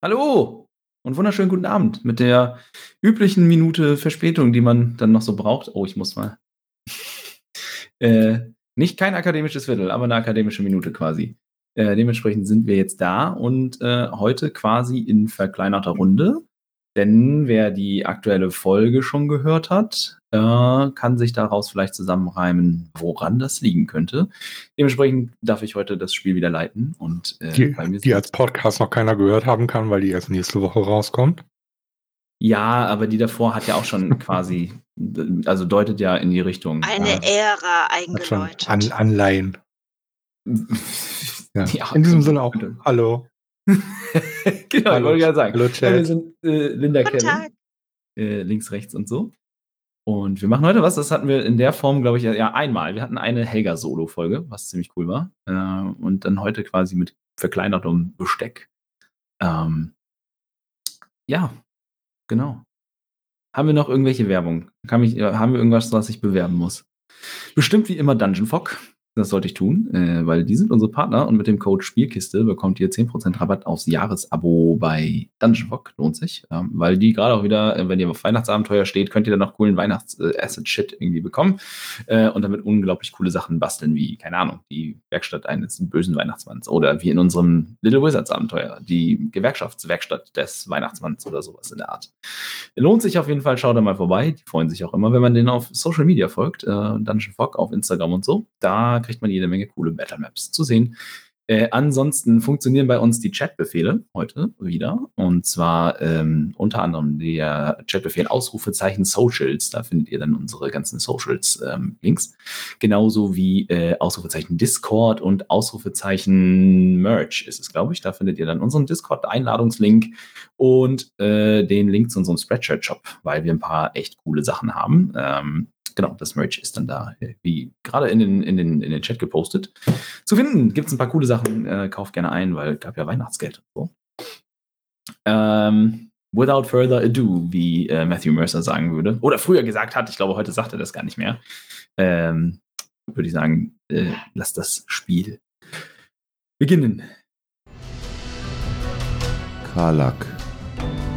Hallo und wunderschönen guten Abend mit der üblichen Minute Verspätung, die man dann noch so braucht. Oh, ich muss mal. äh, nicht kein akademisches Viertel, aber eine akademische Minute quasi. Äh, dementsprechend sind wir jetzt da und äh, heute quasi in verkleinerter Runde. Denn wer die aktuelle Folge schon gehört hat, äh, kann sich daraus vielleicht zusammenreimen, woran das liegen könnte. Dementsprechend darf ich heute das Spiel wieder leiten. Und, äh, die, die als Podcast noch keiner gehört haben kann, weil die erst nächste Woche rauskommt. Ja, aber die davor hat ja auch schon quasi, also deutet ja in die Richtung. Eine äh, Ära eingeläutet. An, Anleihen. ja. ja. In diesem Sinne auch. Hallo. genau, Hallo, ich wollte gerade sagen. Hallo, Chat. Wir sind äh, Linda Guten Kevin. Äh, links, rechts und so. Und wir machen heute was, das hatten wir in der Form, glaube ich, ja einmal. Wir hatten eine Helga-Solo-Folge, was ziemlich cool war. Äh, und dann heute quasi mit verkleinertem Besteck. Ähm, ja, genau. Haben wir noch irgendwelche Werbung? Mich, haben wir irgendwas, was ich bewerben muss? Bestimmt wie immer Dungeon Fog. Das sollte ich tun, äh, weil die sind unsere Partner und mit dem Code Spielkiste bekommt ihr 10% Rabatt aufs Jahresabo bei Dungeon Fog. Lohnt sich, ähm, weil die gerade auch wieder, äh, wenn ihr auf Weihnachtsabenteuer steht, könnt ihr dann noch coolen Weihnachts-Asset-Shit irgendwie bekommen äh, und damit unglaublich coole Sachen basteln, wie, keine Ahnung, die Werkstatt eines bösen Weihnachtsmanns oder wie in unserem Little Wizards-Abenteuer, die Gewerkschaftswerkstatt des Weihnachtsmanns oder sowas in der Art. Lohnt sich auf jeden Fall, schaut da mal vorbei. Die freuen sich auch immer, wenn man denen auf Social Media folgt, äh, Dungeon Fog auf Instagram und so. Da kriegt man jede Menge coole Battle Maps zu sehen. Äh, ansonsten funktionieren bei uns die Chatbefehle heute wieder. Und zwar ähm, unter anderem der Chatbefehl Ausrufezeichen Socials. Da findet ihr dann unsere ganzen Socials-Links. Ähm, Genauso wie äh, Ausrufezeichen Discord und Ausrufezeichen Merch ist es, glaube ich. Da findet ihr dann unseren Discord-Einladungslink und äh, den Link zu unserem Spreadshirt-Shop, weil wir ein paar echt coole Sachen haben. Ähm, genau, das Merch ist dann da, äh, wie gerade in den, in den, in den Chat gepostet. Zu finden gibt es ein paar coole Sachen. Äh, kauft gerne ein, weil es gab ja Weihnachtsgeld. So. Ähm, without further ado, wie äh, Matthew Mercer sagen würde. Oder früher gesagt hat, ich glaube, heute sagt er das gar nicht mehr. Ähm, würde ich sagen, äh, lass das Spiel beginnen. Karlak,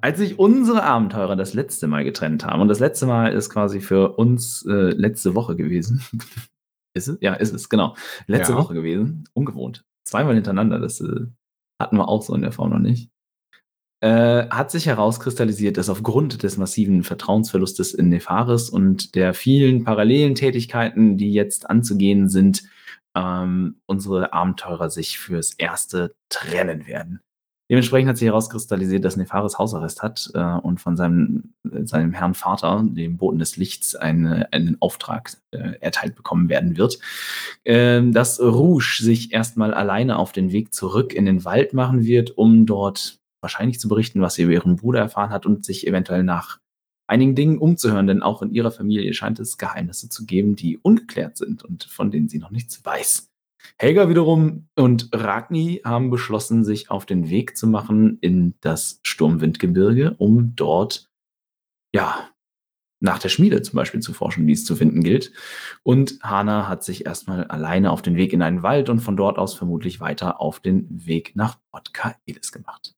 Als sich unsere Abenteurer das letzte Mal getrennt haben, und das letzte Mal ist quasi für uns äh, letzte Woche gewesen. ist es? Ja, ist es, genau. Letzte ja. Woche gewesen. Ungewohnt. Zweimal hintereinander, das äh, hatten wir auch so in der Form noch nicht. Äh, hat sich herauskristallisiert, dass aufgrund des massiven Vertrauensverlustes in Nefaris und der vielen parallelen Tätigkeiten, die jetzt anzugehen sind, ähm, unsere Abenteurer sich fürs Erste trennen werden. Dementsprechend hat sich herauskristallisiert, dass Nefaris Hausarrest hat äh, und von seinem, seinem Herrn Vater, dem Boten des Lichts, eine, einen Auftrag äh, erteilt bekommen werden wird. Äh, dass Rouge sich erstmal alleine auf den Weg zurück in den Wald machen wird, um dort wahrscheinlich zu berichten, was sie über ihren Bruder erfahren hat und sich eventuell nach einigen Dingen umzuhören, denn auch in ihrer Familie scheint es Geheimnisse zu geben, die ungeklärt sind und von denen sie noch nichts weiß. Helga wiederum und Ragni haben beschlossen, sich auf den Weg zu machen in das Sturmwindgebirge, um dort, ja, nach der Schmiede zum Beispiel zu forschen, wie es zu finden gilt. Und Hana hat sich erstmal alleine auf den Weg in einen Wald und von dort aus vermutlich weiter auf den Weg nach Port Kaelis gemacht.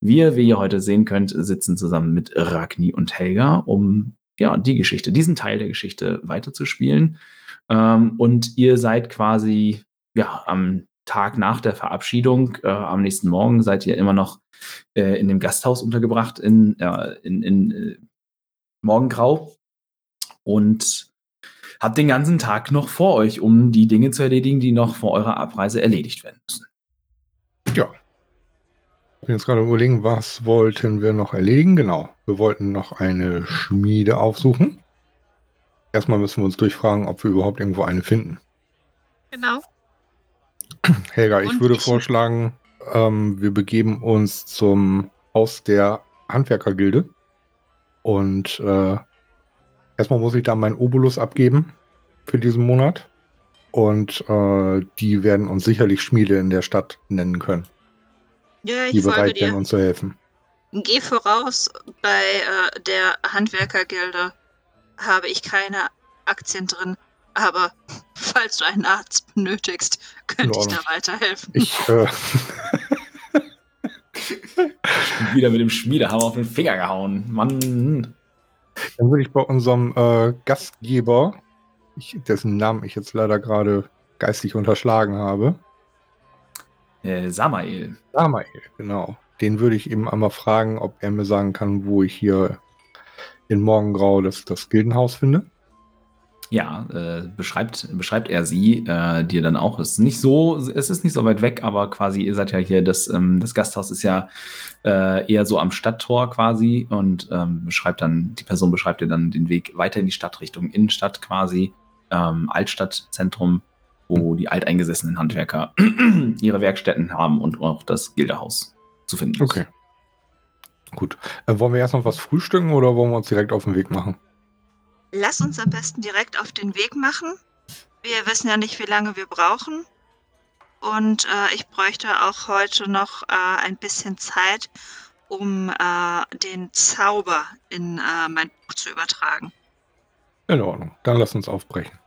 Wir, wie ihr heute sehen könnt, sitzen zusammen mit Ragni und Helga, um ja, die Geschichte, diesen Teil der Geschichte weiterzuspielen. Ähm, und ihr seid quasi ja, am Tag nach der Verabschiedung, äh, am nächsten Morgen, seid ihr immer noch äh, in dem Gasthaus untergebracht in, äh, in, in äh, Morgengrau und habt den ganzen Tag noch vor euch, um die Dinge zu erledigen, die noch vor eurer Abreise erledigt werden müssen. Ja. Ich bin jetzt gerade überlegen, was wollten wir noch erledigen? Genau. Wir wollten noch eine Schmiede aufsuchen. Erstmal müssen wir uns durchfragen, ob wir überhaupt irgendwo eine finden. Genau. Helga, ich würde ich vorschlagen, ähm, wir begeben uns zum Haus der Handwerkergilde. Und äh, erstmal muss ich da meinen Obolus abgeben für diesen Monat. Und äh, die werden uns sicherlich Schmiede in der Stadt nennen können. Ja, ich die bereit wären, uns zu helfen. Geh voraus. Bei äh, der Handwerkergilde habe ich keine Aktien drin. Aber falls du einen Arzt benötigst, könnte ich da weiterhelfen. Ich, äh, Und wieder mit dem Schmiedehammer auf den Finger gehauen. Mann. dann würde ich bei unserem äh, Gastgeber, ich, dessen Namen ich jetzt leider gerade geistig unterschlagen habe, Äh, Samael. Samael, genau. Den würde ich eben einmal fragen, ob er mir sagen kann, wo ich hier in Morgengrau das, das Gildenhaus finde. Ja, äh, beschreibt, beschreibt er sie äh, dir dann auch. Es ist nicht so, es ist nicht so weit weg, aber quasi, ihr seid ja hier, das, ähm, das Gasthaus ist ja äh, eher so am Stadttor quasi und ähm, beschreibt dann, die Person beschreibt dir dann den Weg weiter in die Stadt, Richtung Innenstadt quasi, ähm, Altstadtzentrum, wo die alteingesessenen Handwerker ihre Werkstätten haben und auch das Gildehaus zu finden ist. Okay. Gut. Äh, wollen wir erst noch was frühstücken oder wollen wir uns direkt auf den Weg machen? Lass uns am besten direkt auf den Weg machen. Wir wissen ja nicht, wie lange wir brauchen. Und äh, ich bräuchte auch heute noch äh, ein bisschen Zeit, um äh, den Zauber in äh, mein Buch zu übertragen. In Ordnung. Dann lass uns aufbrechen.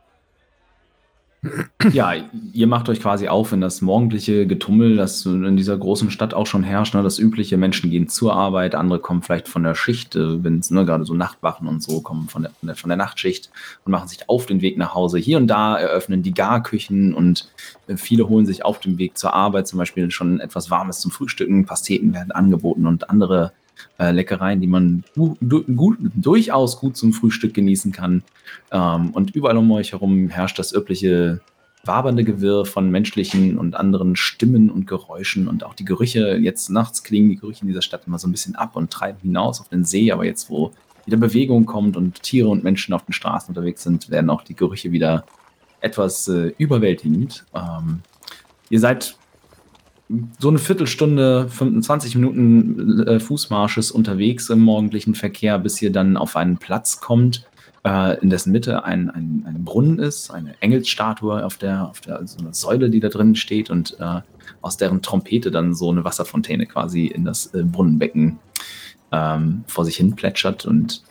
Ja, ihr macht euch quasi auf in das morgendliche Getummel, das in dieser großen Stadt auch schon herrscht. Ne? Das übliche, Menschen gehen zur Arbeit, andere kommen vielleicht von der Schicht, äh, wenn es ne, gerade so Nachtwachen und so kommen von der, von, der, Nachtschicht und machen sich auf den Weg nach Hause. Hier und da eröffnen die Garküchen und äh, viele holen sich auf dem Weg zur Arbeit zum Beispiel schon etwas Warmes zum Frühstücken. Pasteten werden angeboten und andere äh, Leckereien, die man gu du gut, durchaus gut zum Frühstück genießen kann. Ähm, und überall um euch herum herrscht das übliche wabernde Gewirr von menschlichen und anderen Stimmen und Geräuschen und auch die Gerüche. Jetzt nachts klingen die Gerüche in dieser Stadt immer so ein bisschen ab und treiben hinaus auf den See, aber jetzt, wo wieder Bewegung kommt und Tiere und Menschen auf den Straßen unterwegs sind, werden auch die Gerüche wieder etwas äh, überwältigend. Ähm, ihr seid so eine Viertelstunde, 25 Minuten äh, Fußmarsches unterwegs im morgendlichen Verkehr, bis ihr dann auf einen Platz kommt, äh, in dessen Mitte ein, ein, ein Brunnen ist, eine Engelsstatue auf der, auf der so eine Säule, die da drin steht und äh, aus deren Trompete dann so eine Wasserfontäne quasi in das äh, Brunnenbecken ähm, vor sich hin plätschert. Und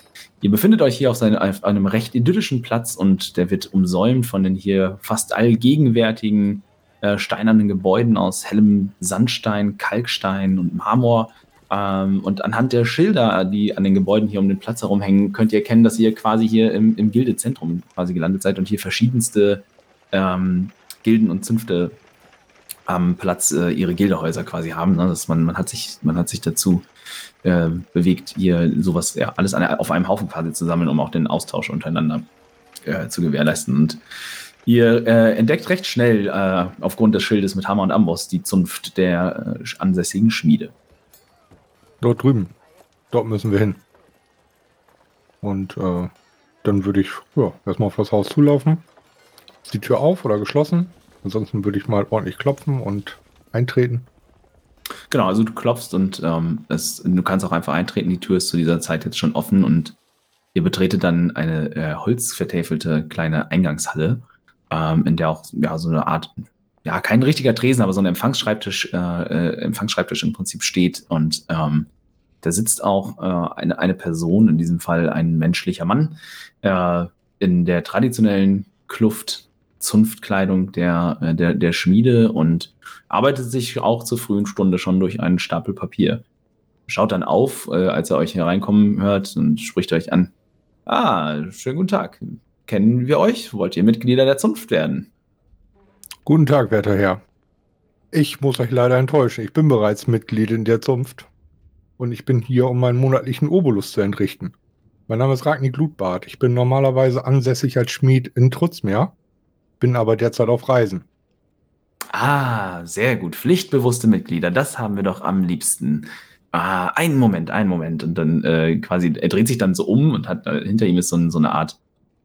Ihr befindet euch hier auf, seine, auf einem recht idyllischen Platz und der wird umsäumt von den hier fast allgegenwärtigen äh, steinernen Gebäuden aus hellem Sandstein, Kalkstein und Marmor. Ähm, und anhand der Schilder, die an den Gebäuden hier um den Platz herumhängen, könnt ihr erkennen, dass ihr quasi hier im, im Gildezentrum quasi gelandet seid und hier verschiedenste ähm, Gilden und Zünfte am Platz äh, ihre Gildehäuser quasi haben. Ne? Dass man, man, hat sich, man hat sich dazu äh, bewegt, hier sowas ja, alles an, auf einem Haufen quasi zu sammeln, um auch den Austausch untereinander äh, zu gewährleisten. Und ihr äh, entdeckt recht schnell äh, aufgrund des Schildes mit Hammer und Amboss die Zunft der äh, ansässigen Schmiede. Dort drüben. Dort müssen wir hin. Und äh, dann würde ich ja, erstmal auf das Haus zulaufen. Ist die Tür auf oder geschlossen? Ansonsten würde ich mal ordentlich klopfen und eintreten. Genau, also du klopfst und ähm, es, du kannst auch einfach eintreten. Die Tür ist zu dieser Zeit jetzt schon offen und ihr betretet dann eine äh, holzvertäfelte kleine Eingangshalle, ähm, in der auch ja, so eine Art, ja, kein richtiger Tresen, aber so ein Empfangsschreibtisch, äh, äh, Empfangsschreibtisch im Prinzip steht und ähm, da sitzt auch äh, eine, eine Person, in diesem Fall ein menschlicher Mann, äh, in der traditionellen Kluft Zunftkleidung der, äh, der, der Schmiede und arbeitet sich auch zur frühen Stunde schon durch einen Stapel Papier. Schaut dann auf, äh, als er euch hereinkommen hört und spricht euch an. Ah, schönen guten Tag. Kennen wir euch? Wollt ihr Mitglieder der Zunft werden? Guten Tag, werter Herr. Ich muss euch leider enttäuschen. Ich bin bereits Mitglied in der Zunft. Und ich bin hier, um meinen monatlichen Obolus zu entrichten. Mein Name ist Ragni Glutbart. Ich bin normalerweise ansässig als Schmied in Trutzmeer, bin aber derzeit auf Reisen. Ah, sehr gut. Pflichtbewusste Mitglieder, das haben wir doch am liebsten. Ah, einen Moment, einen Moment. Und dann äh, quasi, er dreht sich dann so um und hat äh, hinter ihm ist so, so eine Art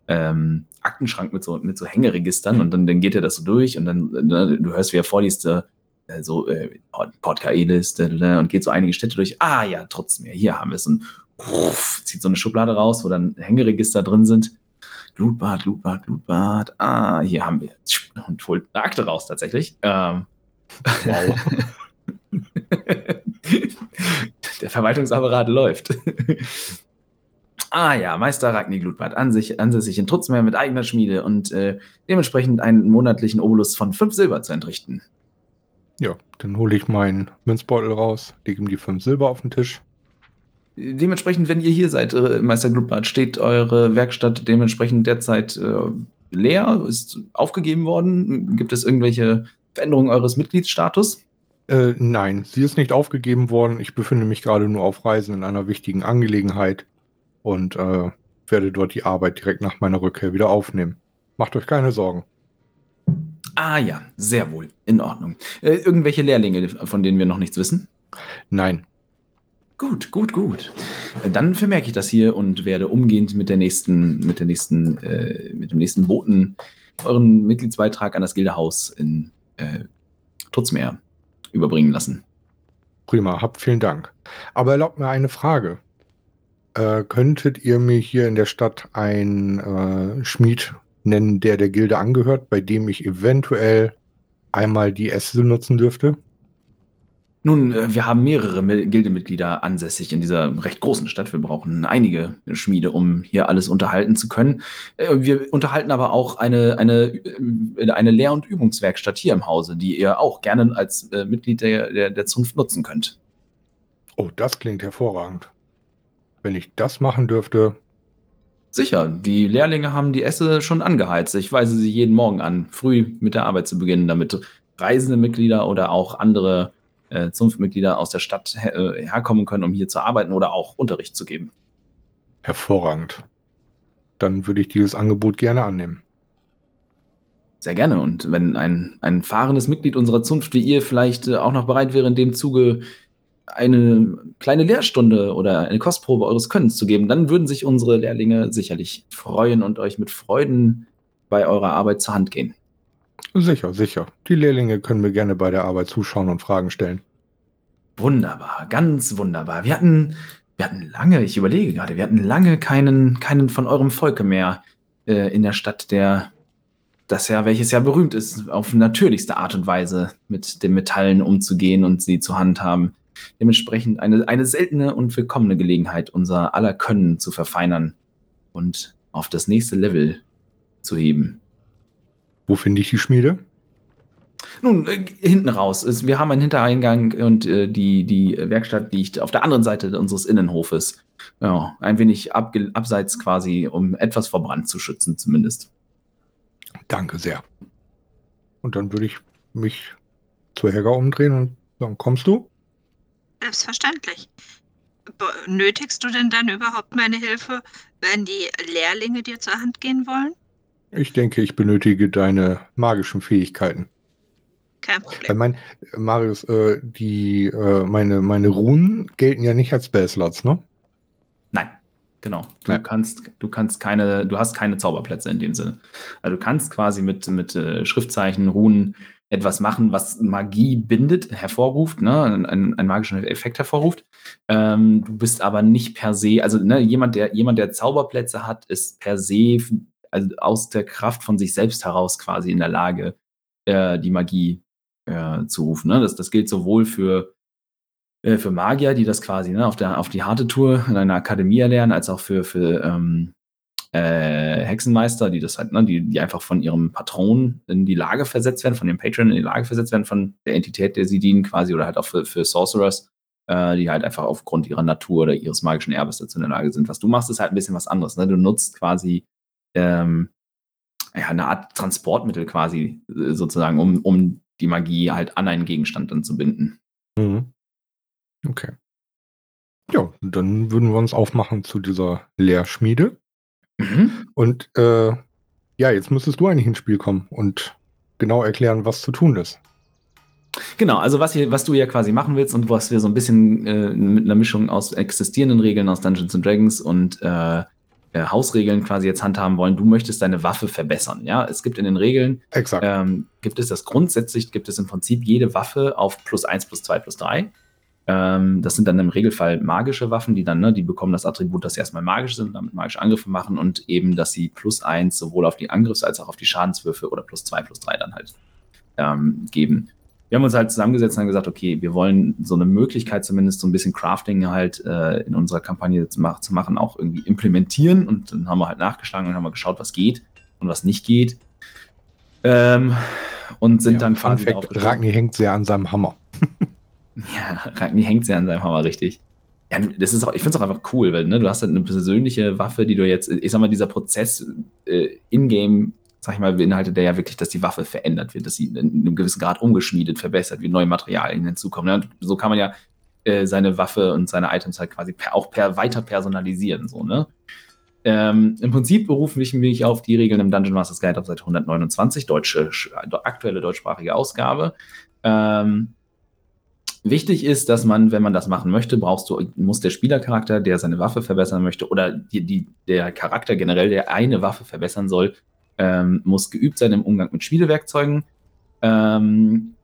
ähm, Aktenschrank mit so, mit so Hängeregistern und dann, dann geht er das so durch und dann, äh, du hörst, wie er vorliest, äh, so äh, Port Kaelis und geht so einige Städte durch. Ah ja, trotzdem, hier haben wir es. Und uff, zieht so eine Schublade raus, wo dann Hängeregister drin sind. Blutbad, Blutbad, Blutbad. Ah, hier haben wir. Und holt eine Akte raus tatsächlich. Ähm, wow. Der Verwaltungsapparat läuft. Ah ja, Meister Ragni Glutbad, an ansässig in Trutzmeer mit eigener Schmiede und äh, dementsprechend einen monatlichen Obolus von fünf Silber zu entrichten. Ja, dann hole ich meinen Münzbeutel raus, lege ihm die fünf Silber auf den Tisch. Dementsprechend, wenn ihr hier seid, äh, Meister Glutbad, steht eure Werkstatt dementsprechend derzeit äh, leer, ist aufgegeben worden. Gibt es irgendwelche Veränderungen eures Mitgliedsstatus? Äh, nein, sie ist nicht aufgegeben worden. Ich befinde mich gerade nur auf Reisen in einer wichtigen Angelegenheit und äh, werde dort die Arbeit direkt nach meiner Rückkehr wieder aufnehmen. Macht euch keine Sorgen. Ah ja, sehr wohl. In Ordnung. Äh, irgendwelche Lehrlinge, von denen wir noch nichts wissen? Nein. Gut, gut, gut. Äh, dann vermerke ich das hier und werde umgehend mit der nächsten, mit der nächsten, äh, mit dem nächsten Boten euren Mitgliedsbeitrag an das Gildehaus in äh, Trutzmeer überbringen lassen. Prima, habt vielen Dank. Aber erlaubt mir eine Frage. Äh, könntet ihr mir hier in der Stadt einen äh, Schmied nennen, der der Gilde angehört, bei dem ich eventuell einmal die Esse nutzen dürfte? Nun, äh, wir haben mehrere Gildemitglieder ansässig in dieser recht großen Stadt. Wir brauchen einige Schmiede, um hier alles unterhalten zu können. Äh, wir unterhalten aber auch eine, eine, äh, eine Lehr- und Übungswerkstatt hier im Hause, die ihr auch gerne als Mitglied der, der, der Zunft nutzen könnt. Oh, das klingt hervorragend. Wenn ich das machen dürfte. Sicher, die Lehrlinge haben die Esse schon angeheizt. Ich weise sie jeden Morgen an, früh mit der Arbeit zu beginnen, damit reisende Mitglieder oder auch andere äh, Zunftmitglieder aus der Stadt her äh, herkommen können, um hier zu arbeiten oder auch Unterricht zu geben. Hervorragend. Dann würde ich dieses Angebot gerne annehmen. Sehr gerne. Und wenn ein, ein fahrendes Mitglied unserer Zunft wie ihr vielleicht äh, auch noch bereit wäre, in dem Zuge eine kleine Lehrstunde oder eine Kostprobe eures Könnens zu geben, dann würden sich unsere Lehrlinge sicherlich freuen und euch mit Freuden bei eurer Arbeit zur Hand gehen. Sicher, sicher. Die Lehrlinge können mir gerne bei der Arbeit zuschauen und Fragen stellen. Wunderbar, ganz wunderbar. Wir hatten, wir hatten lange, ich überlege gerade, wir hatten lange keinen, keinen von eurem Volke mehr äh, in der Stadt, der das ja, welches ja berühmt ist, auf natürlichste Art und Weise mit den Metallen umzugehen und sie zu handhaben. Dementsprechend eine, eine seltene und willkommene Gelegenheit, unser aller Können zu verfeinern und auf das nächste Level zu heben. Wo finde ich die Schmiede? Nun, äh, hinten raus. Es, wir haben einen Hintereingang und äh, die, die Werkstatt liegt auf der anderen Seite unseres Innenhofes. Ja, ein wenig abseits quasi, um etwas vor Brand zu schützen, zumindest. Danke sehr. Und dann würde ich mich zur Helga umdrehen und sagen, kommst du? Selbstverständlich. Nötigst du denn dann überhaupt meine Hilfe, wenn die Lehrlinge dir zur Hand gehen wollen? Ich denke, ich benötige deine magischen Fähigkeiten. Kein Problem. mein, Marius, äh, die, äh, meine, meine Runen gelten ja nicht als Spellslots, ne? Nein, genau. Du Nein. kannst, du kannst keine, du hast keine Zauberplätze in dem Sinne. Also du kannst quasi mit, mit äh, Schriftzeichen, Runen etwas machen, was Magie bindet, hervorruft, ne, einen, einen magischen Effekt hervorruft. Ähm, du bist aber nicht per se, also ne, jemand, der, jemand, der Zauberplätze hat, ist per se also aus der Kraft von sich selbst heraus quasi in der Lage, äh, die Magie äh, zu rufen. Ne? Das, das gilt sowohl für, äh, für Magier, die das quasi ne, auf, der, auf die harte Tour in einer Akademie erlernen, als auch für, für ähm, äh, Hexenmeister, die das halt, ne, die, die einfach von ihrem Patron in die Lage versetzt werden, von dem Patron in die Lage versetzt werden, von der Entität, der sie dienen, quasi, oder halt auch für, für Sorcerers, äh, die halt einfach aufgrund ihrer Natur oder ihres magischen Erbes dazu in der Lage sind. Was du machst, ist halt ein bisschen was anderes. Ne? Du nutzt quasi ähm, ja, eine Art Transportmittel quasi äh, sozusagen, um, um die Magie halt an einen Gegenstand dann zu binden. Mhm. Okay. Ja, dann würden wir uns aufmachen zu dieser Lehrschmiede. Mhm. Und äh, ja, jetzt müsstest du eigentlich ins Spiel kommen und genau erklären, was zu tun ist. Genau, also was, hier, was du ja quasi machen willst und was wir so ein bisschen äh, mit einer Mischung aus existierenden Regeln aus Dungeons and Dragons und äh, äh, Hausregeln quasi jetzt handhaben wollen, du möchtest deine Waffe verbessern. Ja, es gibt in den Regeln, ähm, gibt es das grundsätzlich, gibt es im Prinzip jede Waffe auf plus 1, plus 2, plus 3. Ähm, das sind dann im Regelfall magische Waffen, die dann, ne, die bekommen das Attribut, dass sie erstmal magisch sind, damit magische Angriffe machen und eben, dass sie plus 1 sowohl auf die Angriffs- als auch auf die Schadenswürfe oder plus 2, plus 3 dann halt ähm, geben. Wir haben uns halt zusammengesetzt und haben gesagt, okay, wir wollen so eine Möglichkeit zumindest so ein bisschen Crafting halt äh, in unserer Kampagne zu, mach, zu machen, auch irgendwie implementieren und dann haben wir halt nachgeschlagen und haben mal geschaut, was geht und was nicht geht. Ähm, und sind Ja, dann Fun Fact, Ragni hängt sehr an seinem Hammer. Ja, Ragni hängt sehr an seinem Hammer, richtig. Ja, das ist auch, ich finde es auch einfach cool, weil ne, du hast halt eine persönliche Waffe, die du jetzt, ich sag mal, dieser Prozess äh, in-game, sag ich mal, beinhaltet der ja wirklich, dass die Waffe verändert wird, dass sie in einem gewissen Grad umgeschmiedet, verbessert, wie neue Materialien hinzukommen. Ja, und so kann man ja äh, seine Waffe und seine Items halt quasi per, auch per weiter personalisieren, so, ne? Ähm, Im Prinzip berufen ich mich auf die Regeln im Dungeon Masters Guide auf Seite 129, deutsche, aktuelle deutschsprachige Ausgabe. Ähm, Wichtig ist, dass man, wenn man das machen möchte, brauchst du, muss der Spielercharakter, der seine Waffe verbessern möchte, oder die, die, der Charakter generell, der eine Waffe verbessern soll, ähm, muss geübt sein im Umgang mit Spielewerkzeugen. Ähm,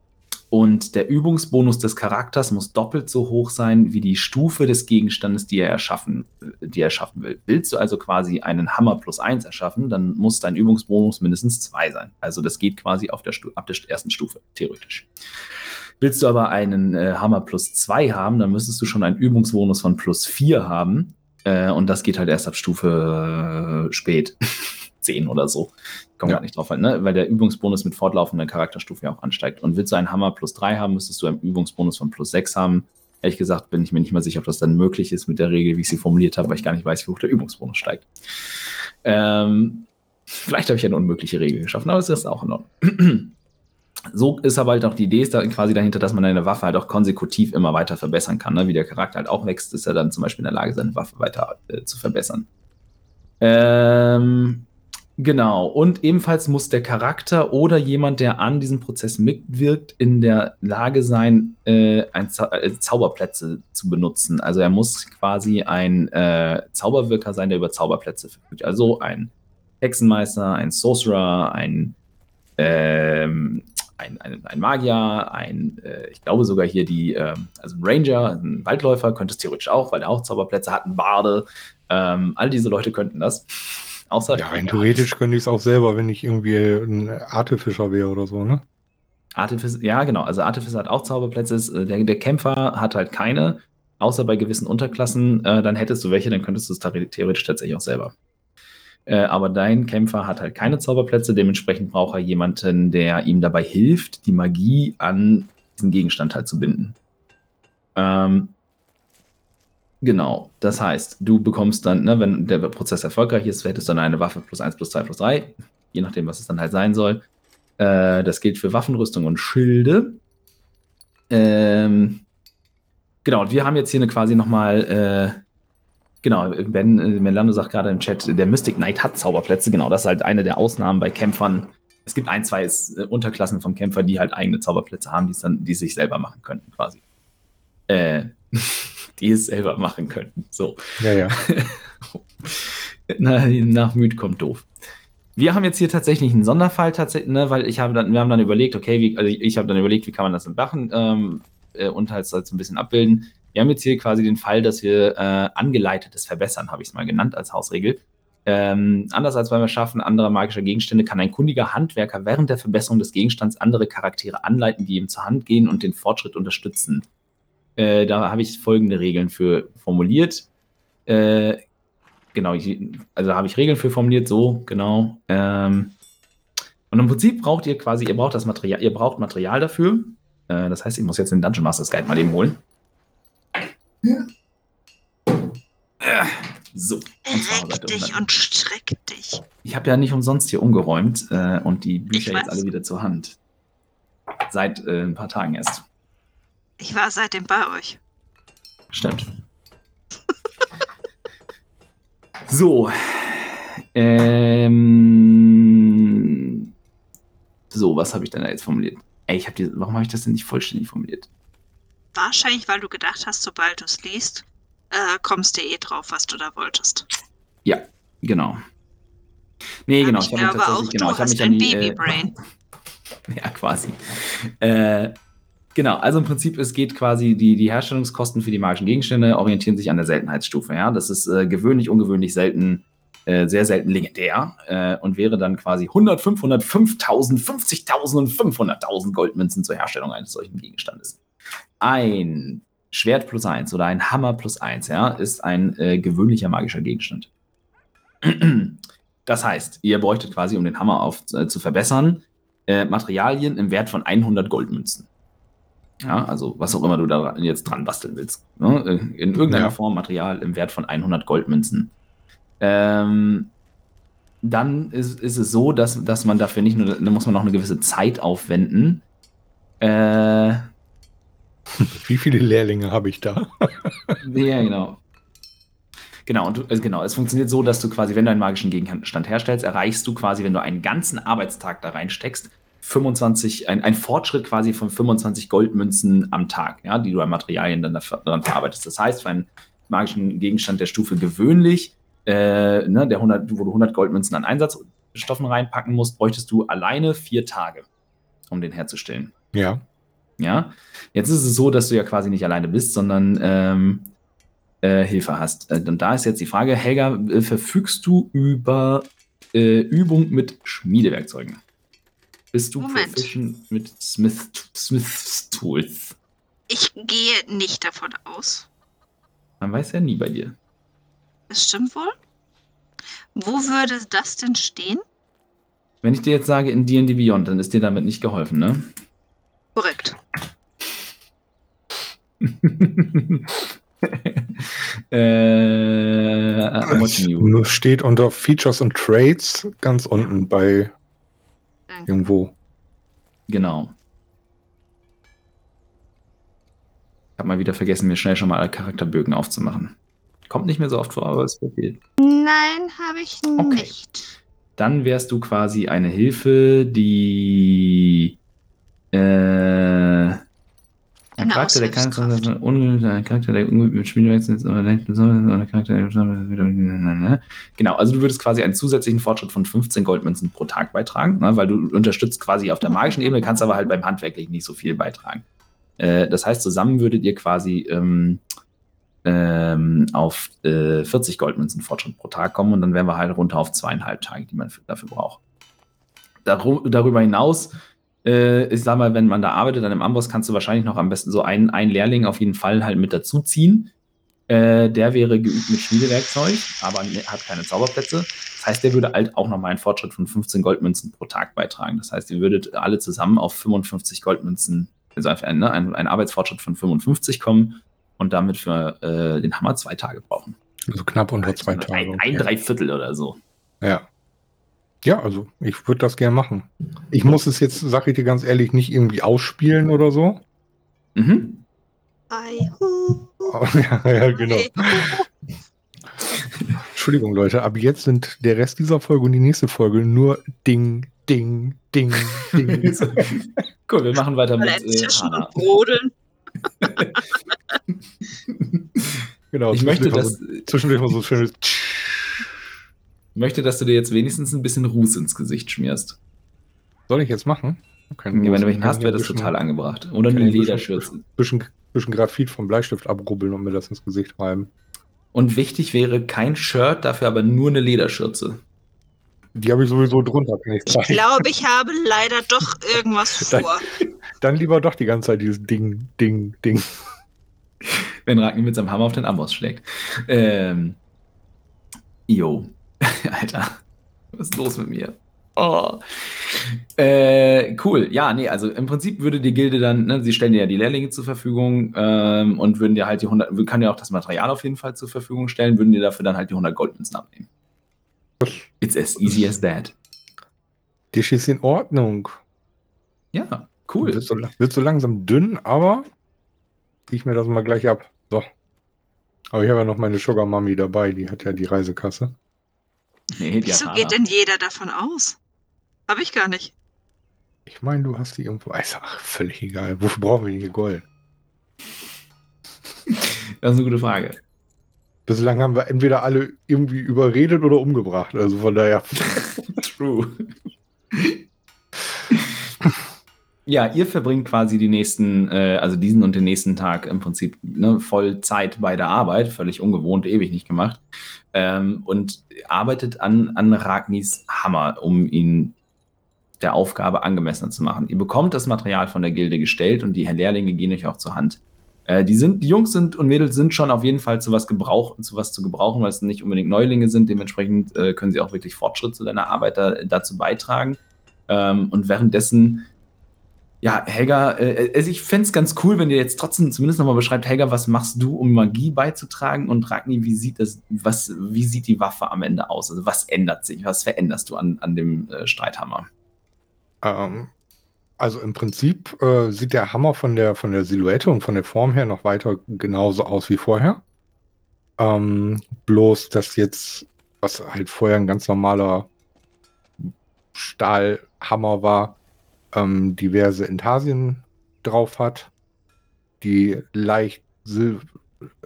und der Übungsbonus des Charakters muss doppelt so hoch sein wie die Stufe des Gegenstandes, die er erschaffen, die er erschaffen will. Willst du also quasi einen Hammer plus eins erschaffen, dann muss dein Übungsbonus mindestens zwei sein. Also das geht quasi auf der ab der ersten Stufe, theoretisch. Willst du aber einen äh, Hammer plus 2 haben, dann müsstest du schon einen Übungsbonus von plus 4 haben. Äh, und das geht halt erst ab Stufe äh, spät. 10 oder so. Ich komme Ja. gar nicht drauf an, ne? weil der Übungsbonus mit fortlaufender Charakterstufe ja auch ansteigt. Und willst du einen Hammer plus 3 haben, müsstest du einen Übungsbonus von plus 6 haben. Ehrlich gesagt bin ich mir nicht mal sicher, ob das dann möglich ist mit der Regel, wie ich sie formuliert habe, weil ich gar nicht weiß, wie hoch der Übungsbonus steigt. Ähm, vielleicht habe ich eine unmögliche Regel geschaffen, aber es ist auch in Ordnung. so ist aber halt auch die Idee ist da quasi dahinter, dass man eine Waffe halt auch konsekutiv immer weiter verbessern kann. Ne? Wie der Charakter halt auch wächst, ist er dann zum Beispiel in der Lage, seine Waffe weiter äh, zu verbessern. Ähm, genau. Und ebenfalls muss der Charakter oder jemand, der an diesem Prozess mitwirkt, in der Lage sein, äh, Zau äh, Zauberplätze zu benutzen. Also er muss quasi ein äh, Zauberwirker sein, der über Zauberplätze verfügt. Also ein Hexenmeister, ein Sorcerer, ein ähm, ein, ein, ein Magier, ein, äh, ich glaube sogar hier die, ähm, also ein Ranger, ein Waldläufer könnte es theoretisch auch, weil der auch Zauberplätze hat, ein Barde. Ähm, all diese Leute könnten das. Außer Ja, rein theoretisch könnte ich es auch selber, wenn ich irgendwie ein Artefischer wäre oder so, ne? Artifice, ja, genau. Also Artifice hat auch Zauberplätze. äh, Der, der Kämpfer hat halt keine, außer bei gewissen Unterklassen. Äh, dann hättest du welche, dann könntest du es theore- theoretisch tatsächlich auch selber. Äh, aber dein Kämpfer hat halt keine Zauberplätze. Dementsprechend braucht er jemanden, der ihm dabei hilft, die Magie an diesen Gegenstand halt zu binden. Ähm, genau. Das heißt, du bekommst dann, ne, wenn der Prozess erfolgreich ist, hättest du dann eine Waffe plus 1, plus 2, plus 3. Je nachdem, was es dann halt sein soll. Äh, das gilt für Waffenrüstung und Schilde. Ähm, genau, und wir haben jetzt hier eine quasi nochmal, äh, genau, Ben äh, Melando sagt gerade im Chat, der Mystic Knight hat Zauberplätze. Genau, das ist halt eine der Ausnahmen bei Kämpfern. Es gibt ein, zwei äh, Unterklassen vom Kämpfer, die halt eigene Zauberplätze haben, die dann, die sich selber machen könnten, quasi. Äh, die es selber machen könnten. So. Ja, ja. Na, nach Müd kommt doof. Wir haben jetzt hier tatsächlich einen Sonderfall, tatsächlich, ne, weil ich habe dann, wir haben dann überlegt, okay, wie, also ich, ich habe dann überlegt, wie kann man das denn machen ähm, äh, und halt, halt so ein bisschen abbilden. Wir haben jetzt hier quasi den Fall, dass wir äh, angeleitetes Verbessern, habe ich es mal genannt als Hausregel. Ähm, anders als beim Erschaffen anderer magischer Gegenstände kann ein kundiger Handwerker während der Verbesserung des Gegenstands andere Charaktere anleiten, die ihm zur Hand gehen und den Fortschritt unterstützen. Äh, da habe ich folgende Regeln für formuliert. Äh, genau, ich, also habe ich Regeln für formuliert, so, genau. Ähm, und im Prinzip braucht ihr quasi, ihr braucht das Material, ihr braucht Material dafür. Äh, das heißt, ich muss jetzt den Dungeon Masters Guide mal eben holen. So. Reck dich 100. und streck dich. Ich habe ja nicht umsonst hier umgeräumt äh, und die Bücher jetzt alle wieder zur Hand. Seit äh, ein paar Tagen erst. Ich war seitdem bei euch. Stimmt. so. Ähm, so, was habe ich denn da jetzt formuliert? Ey, ich habe die, warum habe ich das denn nicht vollständig formuliert? Wahrscheinlich, weil du gedacht hast, sobald du es liest, äh, kommst du eh drauf, was du da wolltest. Ja, Genau. Nee, genau. Ich hab mich glaube auch, genau, du ich hab hast mich an ein die, äh, Babybrain. Ja, quasi. Äh, genau, also im Prinzip, es geht quasi, die, die Herstellungskosten für die magischen Gegenstände orientieren sich an der Seltenheitsstufe. Ja? Das ist äh, gewöhnlich, ungewöhnlich, selten, äh, sehr selten legendär äh, und wäre dann quasi 100, 500, 5000, 50.000 und 500.000 Goldmünzen zur Herstellung eines solchen Gegenstandes. Ein Schwert plus eins oder ein Hammer plus eins ja, ist ein äh, gewöhnlicher magischer Gegenstand. Das heißt, ihr bräuchtet quasi, um den Hammer auf, äh, zu verbessern, äh, Materialien im Wert von 100 Goldmünzen. Ja, also was auch immer du da jetzt dran basteln willst. Ne? In irgendeiner Ja. Form Material im Wert von 100 Goldmünzen. Ähm, dann ist, ist es so, dass, dass man dafür nicht nur, da muss man noch eine gewisse Zeit aufwenden. Äh, Wie viele Lehrlinge habe ich da? ja, genau. Genau, und also genau, es funktioniert so, dass du quasi, wenn du einen magischen Gegenstand herstellst, erreichst du quasi, wenn du einen ganzen Arbeitstag da reinsteckst, 25, ein, ein Fortschritt quasi von 25 Goldmünzen am Tag, ja, die du an Materialien dann daran verarbeitest. Das heißt, für einen magischen Gegenstand der Stufe gewöhnlich, äh, ne, der 100, wo du 100 Goldmünzen an Einsatzstoffen reinpacken musst, bräuchtest du alleine vier Tage, um den herzustellen. Ja. Ja, jetzt ist es so, dass du ja quasi nicht alleine bist, sondern ähm, äh, Hilfe hast. Äh, Und da ist jetzt die Frage, Helga, äh, verfügst du über äh, Übung mit Schmiedewerkzeugen? Bist du Moment. proficient mit Smith, Smith's Tools? Ich gehe nicht davon aus. Man weiß ja nie bei dir. Das stimmt wohl. Wo würde das denn stehen? Wenn ich dir jetzt sage in D&D Beyond, dann ist dir damit nicht geholfen, ne? Korrekt. äh. Nur steht unter Features und Trades ganz unten bei Danke. irgendwo. Genau. Ich habe mal wieder vergessen, mir schnell schon mal alle Charakterbögen aufzumachen. Kommt nicht mehr so oft vor, aber es wird geht. Nein, habe ich Okay. nicht. Dann wärst du quasi eine Hilfe, die äh, ein Charakter, der un, ein Charakter, der mit Spielwechsel ist oder oder Charakter, der genau, also du würdest quasi einen zusätzlichen Fortschritt von 15 Goldmünzen pro Tag beitragen, ne, weil du unterstützt quasi auf der magischen Ebene, kannst aber halt beim handwerklichen nicht so viel beitragen. Äh, das heißt, zusammen würdet ihr quasi ähm, ähm, auf äh, 40 Goldmünzen Fortschritt pro Tag kommen und dann wären wir halt runter auf zweieinhalb Tage, die man für, dafür braucht. Daru darüber hinaus, äh, ich sag mal, wenn man da arbeitet an einem Amboss, kannst du wahrscheinlich noch am besten so einen, einen Lehrling auf jeden Fall halt mit dazu ziehen. Äh, der wäre geübt mit Schmiedewerkzeug, aber ne- hat keine Zauberplätze. Das heißt, der würde halt auch nochmal einen Fortschritt von 15 Goldmünzen pro Tag beitragen. Das heißt, ihr würdet alle zusammen auf 55 Goldmünzen, also ein, ne, ein, ein Arbeitsfortschritt von 55 kommen und damit für äh, den Hammer zwei Tage brauchen. Also knapp unter zwei Tage. Ein, ein okay. Dreiviertel oder so. Ja. Ja, also ich würde das gerne machen. Ich muss es jetzt, sag ich dir ganz ehrlich, nicht irgendwie ausspielen oder so. Mhm. Aber, ja, ja, genau. Entschuldigung, Leute, ab jetzt sind der Rest dieser Folge und die nächste Folge nur Ding, Ding, Ding, Ding. cool, wir machen weiter mit äh, und Brodeln. genau. Ich möchte, so, zwischendurch mal so schönes. ich möchte, dass du dir jetzt wenigstens ein bisschen Ruß ins Gesicht schmierst. Soll ich jetzt machen? Okay, Wenn du welchen hast, wäre das bisschen- total angebracht. Oder eine ich ein bisschen- Lederschürze. Bisschen, bisschen Graphit vom Bleistift abrubbeln und mir das ins Gesicht reiben. Und wichtig wäre kein Shirt, dafür aber nur eine Lederschürze. Die habe ich sowieso drunter, kann ich glaube, ich habe leider doch irgendwas Dann- vor. Dann lieber doch die ganze Zeit dieses Ding, Ding, Ding. Wenn Ragnar mit seinem Hammer auf den Amboss schlägt. Ähm. Jo. Alter. Was ist los mit mir? Oh. Äh, cool. Ja, nee, also im Prinzip würde die Gilde dann, ne, sie stellen dir ja die Lehrlinge zur Verfügung ähm, und würden dir halt die 100, wir können dir auch das Material auf jeden Fall zur Verfügung stellen, würden dir dafür dann halt die 100 Goldmünzen abnehmen. It's as easy as that. Das ist in Ordnung. Ja, cool. Wird so, wird so langsam dünn, aber ich mir das mal gleich ab. So. Aber ich habe ja noch meine Sugar Mami dabei, die hat ja die Reisekasse. Nee, die Wieso geht denn jeder davon aus? Habe ich gar nicht. Ich meine, du hast die irgendwo. Ist ach, völlig egal. Wofür brauchen wir denn hier Gold? Das ist eine gute Frage. bislang haben wir entweder alle irgendwie überredet oder umgebracht. Also von daher. True. Ja, ihr verbringt quasi die nächsten, äh, also diesen und den nächsten Tag im Prinzip ne, voll Zeit bei der Arbeit, völlig ungewohnt, ewig nicht gemacht. Ähm, und arbeitet an, an Ragnis Hammer, um ihn der Aufgabe angemessener zu machen. Ihr bekommt das Material von der Gilde gestellt und die Lehrlinge gehen euch auch zur Hand. Äh, die, sind, die Jungs sind und Mädels sind schon auf jeden Fall zu was gebrauchen, zu was zu gebrauchen, weil es nicht unbedingt Neulinge sind. Dementsprechend äh, können sie auch wirklich Fortschritt zu deiner Arbeit da, dazu beitragen. Ähm, und währenddessen ja, Helga, äh, also ich fände es ganz cool, wenn ihr jetzt trotzdem zumindest nochmal beschreibt, Helga, was machst du, um Magie beizutragen? Und Ragni, wie sieht das, was, wie sieht die Waffe am Ende aus? Also was ändert sich? Was veränderst du an, an dem äh, Streithammer? Ähm, also im Prinzip äh, sieht der Hammer von der, von der Silhouette und von der Form her noch weiter genauso aus wie vorher. Ähm, bloß, dass jetzt, was halt vorher ein ganz normaler Stahlhammer war, ähm, diverse Intarsien drauf hat, die leicht sil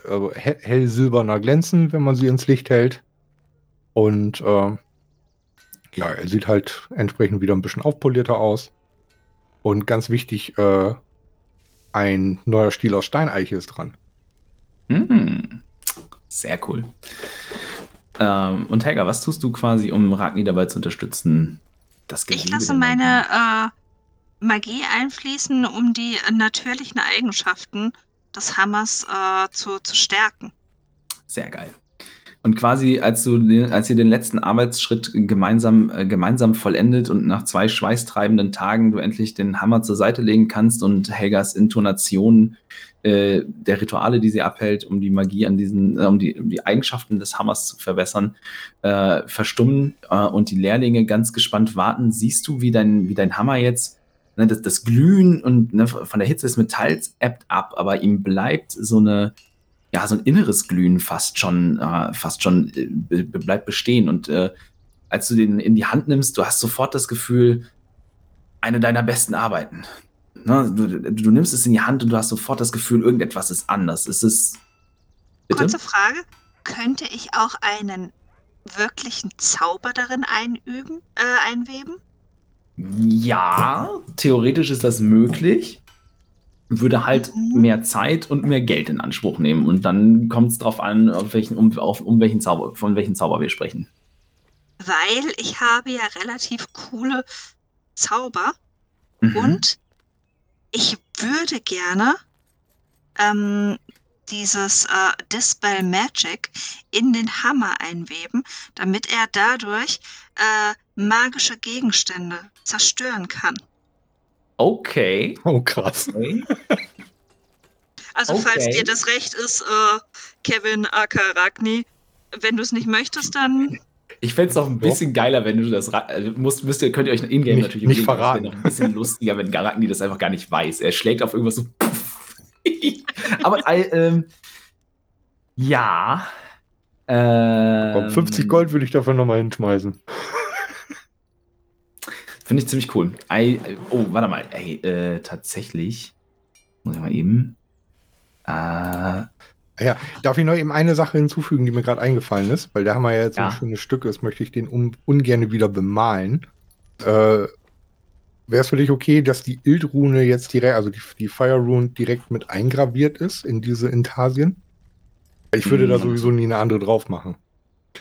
äh, hell silberner glänzen, wenn man sie ins Licht hält. Und äh, ja, er sieht halt entsprechend wieder ein bisschen aufpolierter aus. Und ganz wichtig, äh, ein neuer Stiel aus Steineiche ist dran. Mm, sehr cool. Ähm, und Helga, was tust du quasi, um Ragni dabei zu unterstützen? Das ich lasse meine äh, Magie einfließen, um die natürlichen Eigenschaften des Hammers äh, zu, zu stärken. Sehr geil. Und quasi, als du, als ihr den letzten Arbeitsschritt gemeinsam, äh, gemeinsam vollendet und nach zwei schweißtreibenden Tagen du endlich den Hammer zur Seite legen kannst und Helgas Intonation äh, der Rituale, die sie abhält, um die Magie an diesen, äh, um, die, um die Eigenschaften des Hammers zu verbessern, äh, verstummen äh, und die Lehrlinge ganz gespannt warten, siehst du, wie dein, wie dein Hammer jetzt ne, das, das Glühen und ne, von der Hitze des Metalls ebbt ab, aber ihm bleibt so eine, ja, so ein inneres Glühen fast schon, äh, fast schon äh, bleibt bestehen. Und äh, als du den in die Hand nimmst, du hast sofort das Gefühl, eine deiner besten Arbeiten. Ne, du, du, nimmst es in die Hand und du hast sofort das Gefühl, irgendetwas ist anders. Ist es. Bitte? Kurze Frage. Könnte ich auch einen wirklichen Zauber darin einüben, äh, einweben? Ja, theoretisch ist das möglich. Würde halt mhm. mehr Zeit und mehr Geld in Anspruch nehmen. Und dann kommt es darauf an, auf welchen, um, auf, um welchen Zauber, von welchem Zauber wir sprechen. Weil ich habe ja relativ coole Zauber mhm. und ich würde gerne ähm, dieses äh, Dispel Magic in den Hammer einweben, damit er dadurch äh, magische Gegenstände zerstören kann. Okay. Oh, krass. Okay. Also, okay. falls dir das recht ist, äh, Kevin aka Ragni, wenn du es nicht möchtest, dann. Ich fände es auch ein bisschen geiler, wenn du das also musst, müsst ihr, könnt ihr euch in-game natürlich nicht verraten. Noch ein bisschen lustiger, wenn Ragni das einfach gar nicht weiß. Er schlägt auf irgendwas so. Aber ähm, ja. Ähm, 50 Gold würde ich dafür nochmal hinschmeißen. Finde ich ziemlich cool. I, oh, warte mal. Ey, äh, tatsächlich. Muss ich mal eben. Äh, ja, darf ich noch eben eine Sache hinzufügen, die mir gerade eingefallen ist, weil der Hammer ja jetzt ja. ein schönes Stück ist, möchte ich den um, ungern wieder bemalen. Äh, Wäre es für dich okay, dass die Ild-Rune jetzt direkt, also die, die Fire-Rune direkt mit eingraviert ist in diese Intarsien? Ich würde hm. da sowieso nie eine andere drauf machen.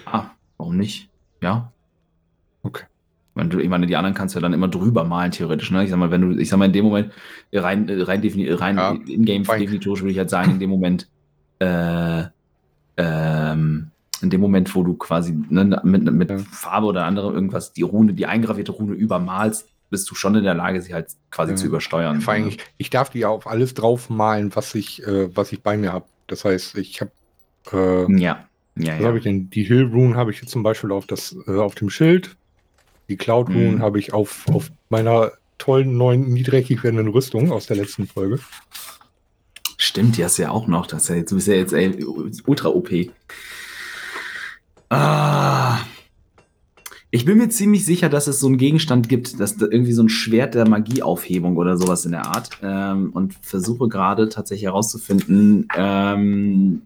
Ah, warum nicht? Ja. Okay. Ich meine, die anderen kannst du ja dann immer drüber malen, theoretisch. Ne? Ich sag mal, wenn du, ich sag mal, in dem Moment, rein, rein, rein ja, in-game-definitorisch würde ich halt sagen, in dem Moment, äh, ähm, in dem Moment, wo du quasi ne, mit, mit ja. Farbe oder andere irgendwas die Rune, die eingravierte Rune übermalst, bist du schon in der Lage, sie halt quasi ja. zu übersteuern. Vor allem, ich, ich darf die ja auf alles draufmalen, was ich, äh, was ich bei mir habe. Das heißt, ich habe äh, ja. Ja, was ja. habe ich denn? Die Hill Rune habe ich jetzt zum Beispiel auf, das, äh, auf dem Schild. Die Cloud Rune mhm. habe ich auf, auf meiner tollen neuen niedrig werdenden Rüstung aus der letzten Folge. Stimmt, die hast du ja auch noch. Das ist ja jetzt, du bist ja jetzt ey, ultra OP. Ah. Ich bin mir ziemlich sicher, dass es so einen Gegenstand gibt, dass da irgendwie so ein Schwert der Magieaufhebung oder sowas in der Art. Ähm, und versuche gerade tatsächlich herauszufinden, ähm,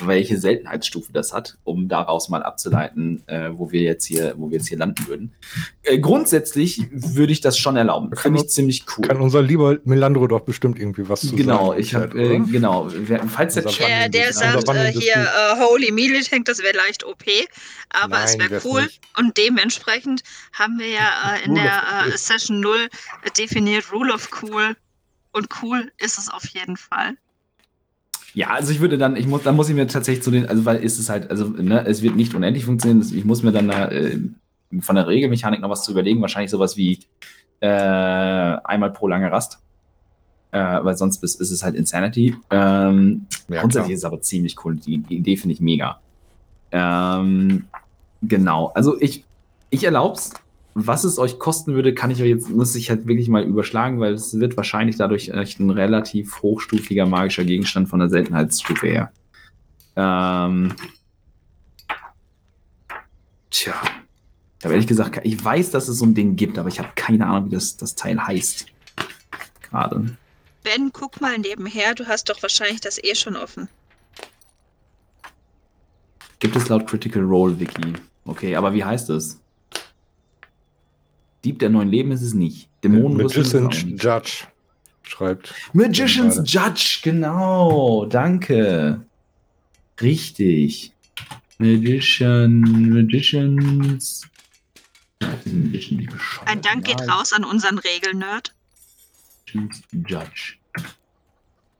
welche Seltenheitsstufe das hat, um daraus mal abzuleiten, äh, wo wir jetzt hier, wo wir jetzt hier landen würden. Äh, grundsätzlich würde ich das schon erlauben. Kann Finde ich ziemlich cool. Kann unser lieber Melandro doch bestimmt irgendwie was zu Genau, sagen. ich habe, Chat, äh, genau, falls der Der, der sagt äh, hier, äh, Holy Melee Tank, das wäre leicht OP, aber es Nein, wäre wär's cool. nicht. Und dementsprechend haben wir ja äh, in Rule der äh. Session 0 äh, definiert Rule of Cool. Und cool ist es auf jeden Fall. Ja, also ich würde dann, ich muss, dann muss ich mir tatsächlich zu den, also weil ist es halt, also ne, es wird nicht unendlich funktionieren. Ich muss mir dann da, äh, von der Regelmechanik noch was zu überlegen. Wahrscheinlich sowas wie äh, einmal pro lange Rast. Äh, weil sonst ist, ist es halt Insanity. Ähm, Ja, grundsätzlich ist es aber ziemlich cool. Die, die Idee finde ich mega. Ähm, genau. Also ich, ich erlaub's. Was es euch kosten würde, kann ich euch jetzt, muss ich halt wirklich mal überschlagen, weil es wird wahrscheinlich dadurch echt ein relativ hochstufiger magischer Gegenstand von der Seltenheitsstufe her. Ähm, tja. Ich habe ehrlich gesagt, ich weiß, dass es so ein Ding gibt, aber ich habe keine Ahnung, wie das, das Teil heißt. Gerade. Ben, guck mal nebenher, du hast doch wahrscheinlich das eh schon offen. Gibt es laut Critical Role Wiki. Okay, aber wie heißt es? Dieb der neuen Leben ist es nicht. Es Magician's. Judge schreibt. Magician's. Judge, genau. Danke. Richtig. Magician, Magicians. Ein Dank geht raus an unseren Regel-Nerd. Magician's Judge.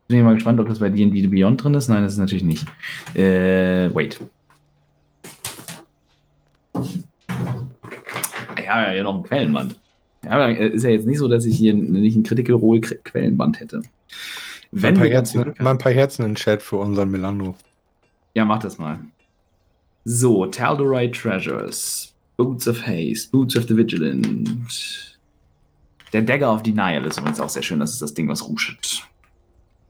Bin ich mal gespannt, ob das bei D&D Beyond drin ist. Nein, das ist natürlich nicht. Äh, wait. Ja, ja, ja, noch ein Quellenband. Ja, äh, ist ja jetzt nicht so, dass ich hier nicht ein Critical Role Quellenband hätte. Mal ein, Herzen, mal ein paar Herzen in den Chat für unseren Melandro. Ja, mach das mal. So, Tal'Dorei Treasures. Boots of Haste, Boots of the Vigilant. Der Dagger of Denial ist übrigens auch sehr schön. Das ist das Ding, was ruschet.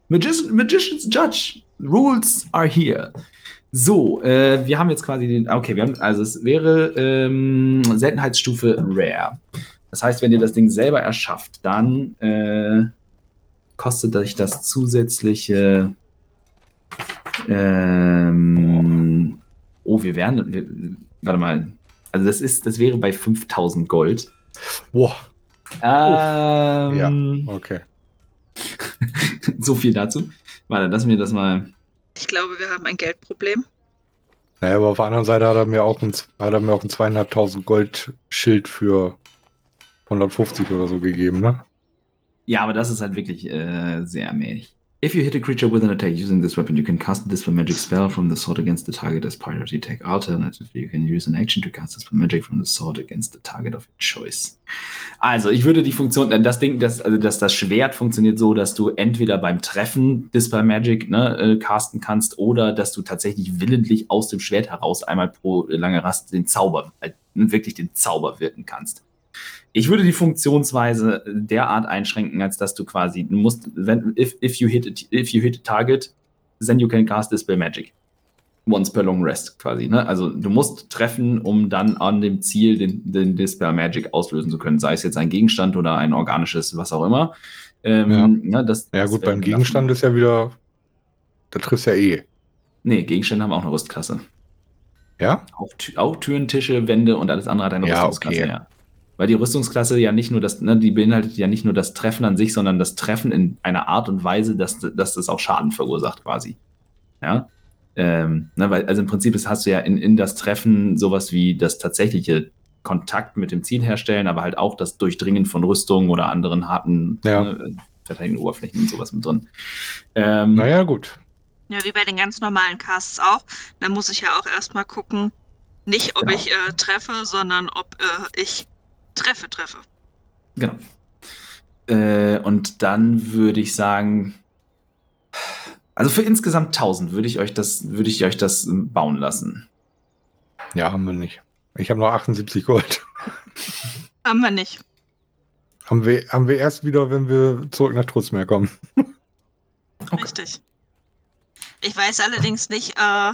Magic Magician's Judge. Rules are here. So, äh, wir haben jetzt quasi den. Okay, wir haben, also es wäre ähm, Seltenheitsstufe Rare. Das heißt, wenn ihr das Ding selber erschafft, dann äh, kostet euch das zusätzliche. Ähm, oh, wir wären. Wir, warte mal. Also, das ist, das wäre bei 5000 Gold. Boah, Ähm, okay. so viel dazu. Warte, lass mir das mal. Ich glaube, wir haben ein Geldproblem. Naja, aber auf der anderen Seite hat er mir auch ein, hat er mir auch ein zweieinhalbtausend Gold Schild für 150 oder so gegeben, ne? Ja, aber das ist halt wirklich äh, sehr mäßig. If you hit a creature with an attack using this weapon, you can cast a Dispel Magic spell from the sword against the target as priority attack. Alternatively, you can use an action to cast Dispel Magic from the sword against the target of your choice. Also, ich würde die Funktion, das Ding, das, also das, das Schwert funktioniert so, dass du entweder beim Treffen Dispel Magic ne, äh, casten kannst oder dass du tatsächlich willentlich aus dem Schwert heraus einmal pro lange Rast den Zauber, äh, wirklich den Zauber wirken kannst. Ich würde die Funktionsweise derart einschränken, als dass du quasi, du musst, wenn, if, if you hit a, if you hit a target, then you can cast Dispel Magic. Once per long rest quasi. Ne? Also du musst treffen, um dann an dem Ziel den, den Dispel Magic auslösen zu können. Sei es jetzt ein Gegenstand oder ein organisches, was auch immer. Ähm, Ja. ne, das, Ja das gut, wäre beim Gegenstand ist ja wieder, da triffst ja eh. Nee, Gegenstände haben auch eine Rüstklasse. Ja? Auch, auch Türen, Tische, Wände und alles andere hat eine Ja, Rüstungsklasse. okay. Ja. Weil die Rüstungsklasse ja nicht nur das, ne, die beinhaltet ja nicht nur das Treffen an sich, sondern das Treffen in einer Art und Weise, dass, dass das auch Schaden verursacht quasi. Ja. Ähm, ne, weil, also im Prinzip ist, hast du ja in, in das Treffen sowas wie das tatsächliche Kontakt mit dem Ziel herstellen, aber halt auch das Durchdringen von Rüstungen oder anderen harten Ja. ne, verteidigenden Oberflächen und sowas mit drin. Ähm, Naja, gut. Ja, wie bei den ganz normalen Casts auch. Da muss ich ja auch erstmal gucken, nicht ob Genau. ich äh, treffe, sondern ob äh, ich treffe, treffe. Genau. Äh, und dann würde ich sagen, also für insgesamt 1000 würde ich euch das, würde ich euch das ähm, bauen lassen. Ja, haben wir nicht. Ich habe noch 78 Gold. Haben wir nicht. Haben wir, haben wir erst wieder, wenn wir zurück nach Trutzmeer kommen. Okay. Richtig. Ich weiß allerdings nicht, äh,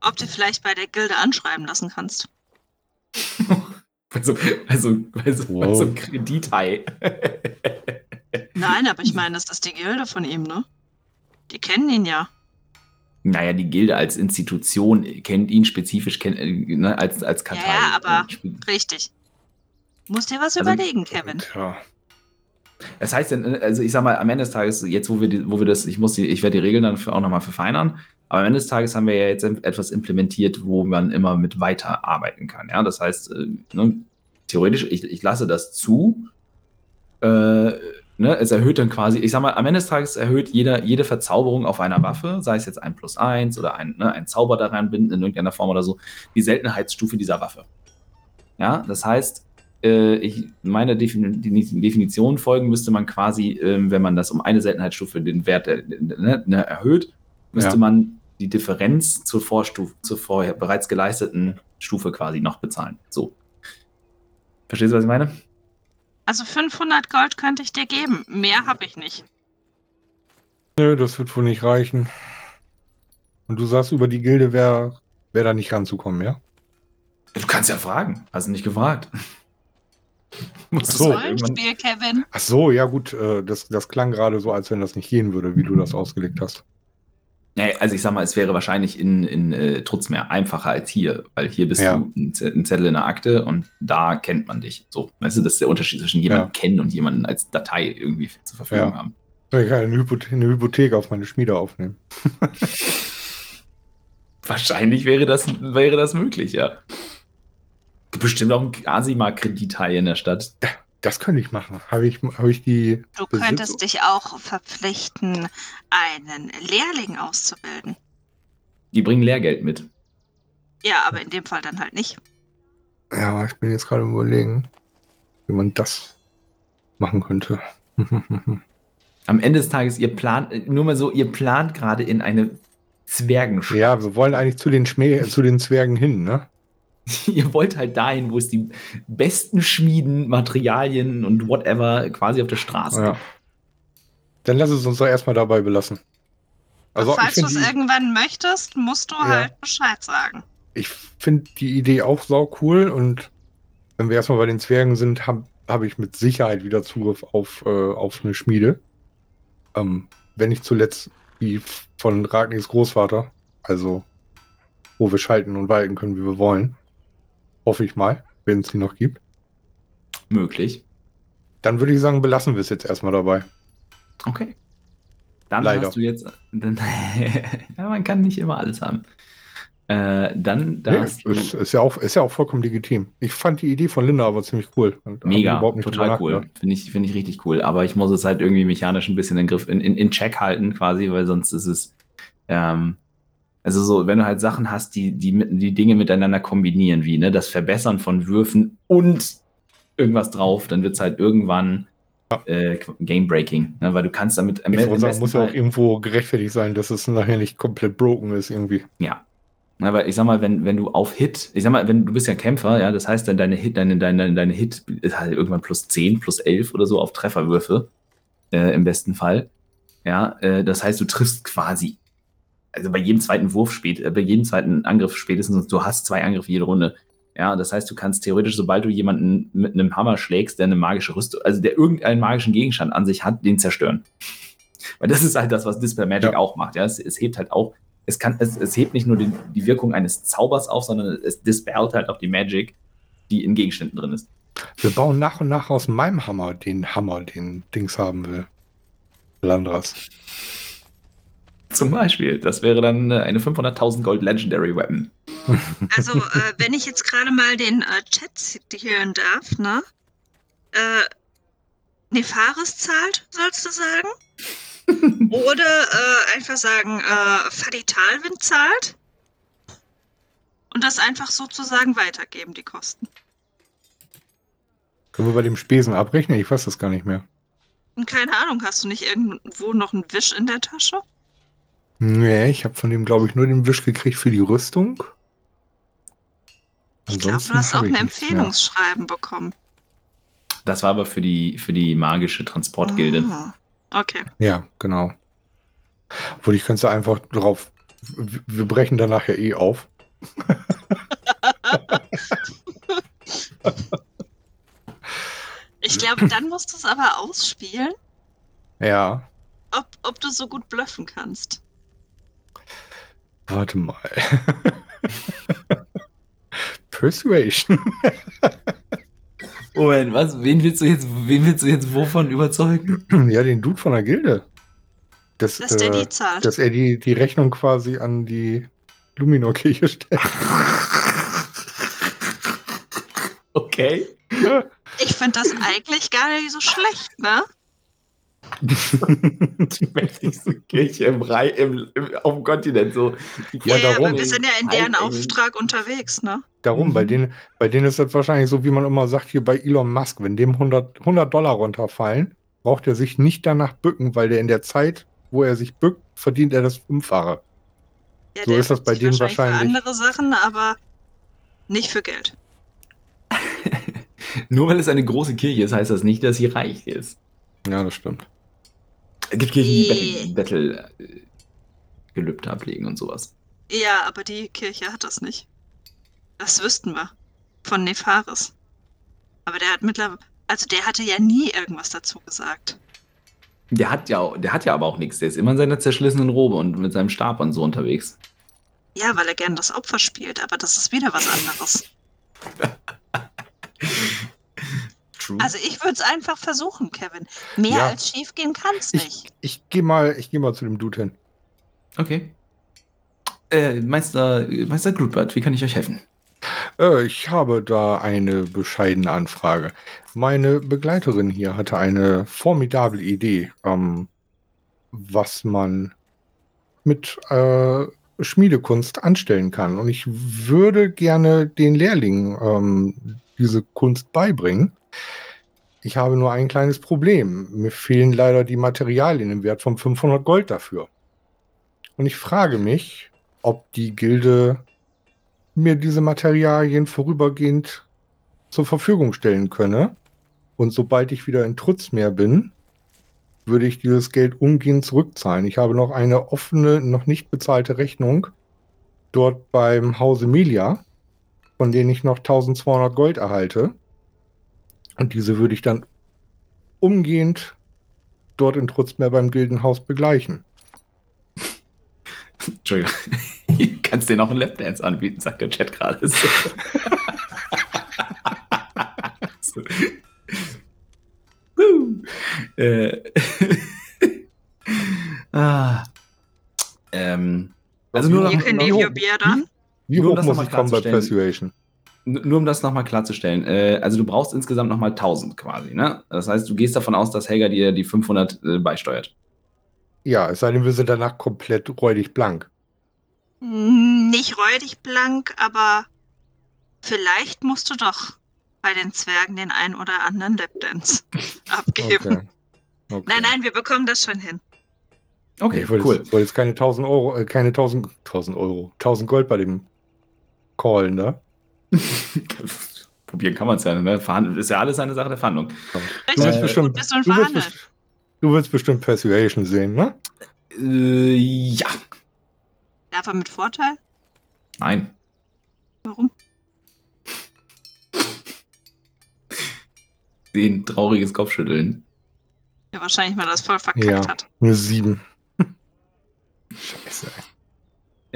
ob du vielleicht bei der Gilde anschreiben lassen kannst. Also, also, also, Wow. also Kredithai. Nein, aber ich meine, das ist die Gilde von ihm, ne? Die kennen ihn ja. Naja, die Gilde als Institution kennt ihn spezifisch kennt, ne, als, als Kartei. Ja, aber richtig. Musst dir was Also- überlegen, Kevin. Ja. Das heißt, also ich sag mal, am Ende des Tages, jetzt wo wir, die, wo wir das, ich muss die, ich werde die Regeln dann für, auch nochmal verfeinern, aber am Ende des Tages haben wir ja jetzt etwas implementiert, wo man immer mit weiterarbeiten kann. Ja, das heißt, äh, ne, theoretisch, ich, ich lasse das zu. Äh, ne, es erhöht dann quasi, ich sag mal, am Ende des Tages erhöht jeder, jede Verzauberung auf einer Waffe, sei es jetzt ein plus eins oder ein, ne, ein Zauber daran binden in irgendeiner Form oder so, die Seltenheitsstufe dieser Waffe. Ja, das heißt, äh, ich, meiner Definition folgen müsste man quasi, ähm, wenn man das um eine Seltenheitsstufe den Wert ne, ne, erhöht, müsste Ja. man die Differenz zur Vorstufe, zur vorher bereits geleisteten Stufe quasi noch bezahlen. So. Verstehst du, was ich meine? Also 500 Gold könnte ich dir geben. Mehr habe ich nicht. Nö, das wird wohl nicht reichen. Und du sagst, über die Gilde wäre wär da nicht ranzukommen, ja? Du kannst ja fragen. Hast du nicht gefragt. Ach so. Rollenspiel, Kevin. Ach so, ja gut, äh, das, das klang gerade so, als wenn das nicht gehen würde, wie du das ausgelegt hast. Ja, also ich sag mal, es wäre wahrscheinlich in, in äh, Trutzmeer einfacher als hier, weil hier bist Ja. du ein, Zettel in der Akte und da kennt man dich. So, weißt du, das ist der Unterschied zwischen jemanden Ja. kennen und jemanden als Datei irgendwie zur Verfügung Ja. haben. Ich kann eine, Hypothe eine Hypothek auf meine Schmiede aufnehmen. Wahrscheinlich wäre das, wäre das möglich, ja. Bestimmt auch ein Asima-Kredithai in der Stadt. Das könnte ich machen. Habe ich, hab ich die. Du Besitz- könntest dich auch verpflichten, einen Lehrling auszubilden. Die bringen Lehrgeld mit. Ja, aber in dem Fall dann halt nicht. Ja, ich bin jetzt gerade überlegen, wie man das machen könnte. Am Ende des Tages, ihr plant, nur mal so, ihr plant gerade in eine Zwergenstadt. ja, wir wollen eigentlich zu den, Schmäh zu den Zwergen hin, ne? Ihr wollt halt dahin, wo es die besten Schmieden, Materialien und whatever quasi auf der Straße Ja. gibt. Dann lass es uns doch erstmal dabei belassen. Also Falls du finde es irgendwann möchtest, musst du Ja. halt Bescheid sagen. ich find die Idee auch sau cool und wenn wir erstmal bei den Zwergen sind, habe hab ich mit Sicherheit wieder Zugriff auf, äh, auf eine Schmiede. Ähm, wenn nicht zuletzt die von Ragnis Großvater, also wo wir schalten und walten können, wie wir wollen. Hoffe ich mal, wenn es die noch gibt. Möglich. Dann würde ich sagen, belassen wir es jetzt erstmal dabei. Okay. Dann Leider. hast du jetzt. Dann, ja, man kann nicht immer alles haben. Äh, dann Nee, darfst du. ist, ist, ja auch, ist ja auch vollkommen legitim. Ich fand die Idee von Linda aber ziemlich cool. Mega, total cool. Finde ich, finde ich richtig cool. Aber ich muss es halt irgendwie mechanisch ein bisschen in, Griff, in, in, in Check halten, quasi, weil sonst ist es. Ähm, also so, wenn du halt Sachen hast, die, die, die Dinge miteinander kombinieren, wie ne, das Verbessern von Würfen und irgendwas drauf, dann wird es halt irgendwann äh, Game Breaking. Ne, weil du kannst damit am sagen, besten muss ja auch irgendwo gerechtfertigt sein, dass es nachher nicht komplett broken ist irgendwie. Ja. Aber ich sag mal, wenn, wenn du auf Hit, ich sag mal, wenn du bist ja Kämpfer, ja, das heißt dann deine Hit, deine, deine, deine Hit ist halt irgendwann plus 10, plus 11 oder so auf Trefferwürfe, äh, im besten Fall. Ja, äh, das heißt, du triffst quasi, also bei jedem zweiten Wurf spät, äh, bei jedem zweiten Angriff spätestens, du hast zwei Angriffe jede Runde. Ja, das heißt, du kannst theoretisch, sobald du jemanden mit einem Hammer schlägst, der eine magische Rüstung, also der irgendeinen magischen Gegenstand an sich hat, den zerstören. Weil das ist halt das, was Dispel Magic Ja. auch macht. Ja, es, es hebt halt auch, es kann, es, es hebt nicht nur die, die Wirkung eines Zaubers auf, sondern es dispellt halt auch die Magic, die in Gegenständen drin ist. Wir bauen nach und nach aus meinem Hammer den Hammer, den Dings haben will. Landras. Zum Beispiel, das wäre dann eine 500.000 Gold Legendary Weapon. Also, äh, wenn ich jetzt gerade mal den äh, Chat zitieren darf, ne? Äh, Nefaris zahlt, sollst du sagen? Oder äh, einfach sagen, äh, Faditalwind zahlt? Und das einfach sozusagen weitergeben, die Kosten. Können wir bei dem Spesen abrechnen? Ich weiß das gar nicht mehr. Und keine Ahnung, hast du nicht irgendwo noch einen Wisch in der Tasche? Nee, ich habe von dem, glaube ich, nur den Wisch gekriegt für die Rüstung. Ich glaube, Ansonsten du hast auch ein. Empfehlungsschreiben bekommen. Das war aber für die, für die magische Transportgilde. Ah, Okay. Ja, genau. Obwohl ich könnte einfach drauf. Wir brechen danach ja eh auf. Ich glaube, dann musst du es aber ausspielen, Ja. ob, ob du so gut bluffen kannst. Warte mal. Persuasion. Moment, was? Wen willst du jetzt, wen willst du jetzt wovon überzeugen? ja, den Dude von der Gilde. Das, Dass der äh, die zahlt. dass er die, die Rechnung quasi an die Luminor-Kirche stellt. Okay. Ich finde das eigentlich gar nicht so schlecht, ne? Die mächtigste Kirche im, Rei im, im, auf dem Kontinent. So. Die Ja, Ja, darum. wir sind ja in deren. Auftrag unterwegs, ne? Darum, bei, Mhm. denen, bei denen ist das wahrscheinlich so, wie man immer sagt, hier bei Elon Musk, wenn dem 100, 100 Dollar runterfallen, braucht er sich nicht danach bücken, weil der in der Zeit, wo er sich bückt, verdient er das Fünffache. Ja, So ist das bei denen Für wahrscheinlich. andere Sachen, aber nicht für Geld. Nur weil es eine große Kirche ist, heißt das nicht, dass sie reich ist. Ja, das stimmt. Es gibt Kirchen, die Nee. Bettel, Bettel äh, Gelübde ablegen und sowas. Ja, aber die Kirche hat das nicht. Das wüssten wir. Von Nefaris. Aber der hat mittlerweile. Also der hatte ja nie irgendwas dazu gesagt. Der hat ja, der hat ja aber auch nichts. Der ist immer in seiner zerschlissenen Robe und mit seinem Stab und so unterwegs. Ja, weil er gern das Opfer spielt, aber das ist wieder was anderes. True. Also ich würde es einfach versuchen, Kevin. Mehr Ja. als schief gehen kann's nicht. Ich, ich gehe mal, ich geh mal zu dem Dude hin. okay. Äh, Meister, Meister Grubert, wie kann ich euch helfen? Äh, ich habe da eine bescheidene Anfrage. Meine Begleiterin hier hatte eine formidable Idee, ähm, was man mit äh, Schmiedekunst anstellen kann. Und ich würde gerne den Lehrlingen ähm, diese Kunst beibringen. Ich habe nur ein kleines Problem. Mir fehlen leider die Materialien im Wert von 500 Gold dafür. Und ich frage mich, ob die Gilde mir diese Materialien vorübergehend zur Verfügung stellen könne. Und sobald ich wieder in Trutzmeer bin, würde ich dieses Geld umgehend zurückzahlen. Ich habe noch eine offene, noch nicht bezahlte Rechnung dort beim Hause Milia, von denen ich noch 1200 Gold erhalte. Und diese würde ich dann umgehend dort in Trutzmeer beim Gildenhaus begleichen. Entschuldigung. Kannst dir noch einen Lapdance anbieten, sagt der Chat gerade. So. so. Äh. ah. ähm. Also nur, noch, noch- leave noch-. Wie Nur hoch muss ich kommen bei. Persuasion? Nur um das nochmal klarzustellen. Äh, also du brauchst insgesamt nochmal 1000 quasi, ne? Das heißt, du gehst davon aus, dass Helga dir die 500 äh, beisteuert. Ja, es sei denn, wir sind danach komplett räudig blank. Nicht räudig blank, aber vielleicht musst du doch bei den Zwergen den ein oder anderen Lapdance abgeben. Okay. Nein, nein, wir bekommen das schon hin. Okay, Ich wollte, cool. jetzt, wollte jetzt keine 1000 Euro, äh, keine 1000, 1000 Euro, 1000 Gold bei dem Callen, ne? Probieren kann man es ja, ne? Verhandeln ist ja alles eine Sache der Verhandlung. Du Richtig, willst Äh, bestimmt, bist du du willst, verhandelt. best- du willst bestimmt Persuasion sehen, ne? Äh, ja. Aber mit Vorteil? Nein. Warum? Den trauriges Kopfschütteln. Ja, wahrscheinlich, weil er das voll verkackt Ja. hat. Eine 7. Scheiße. Äh,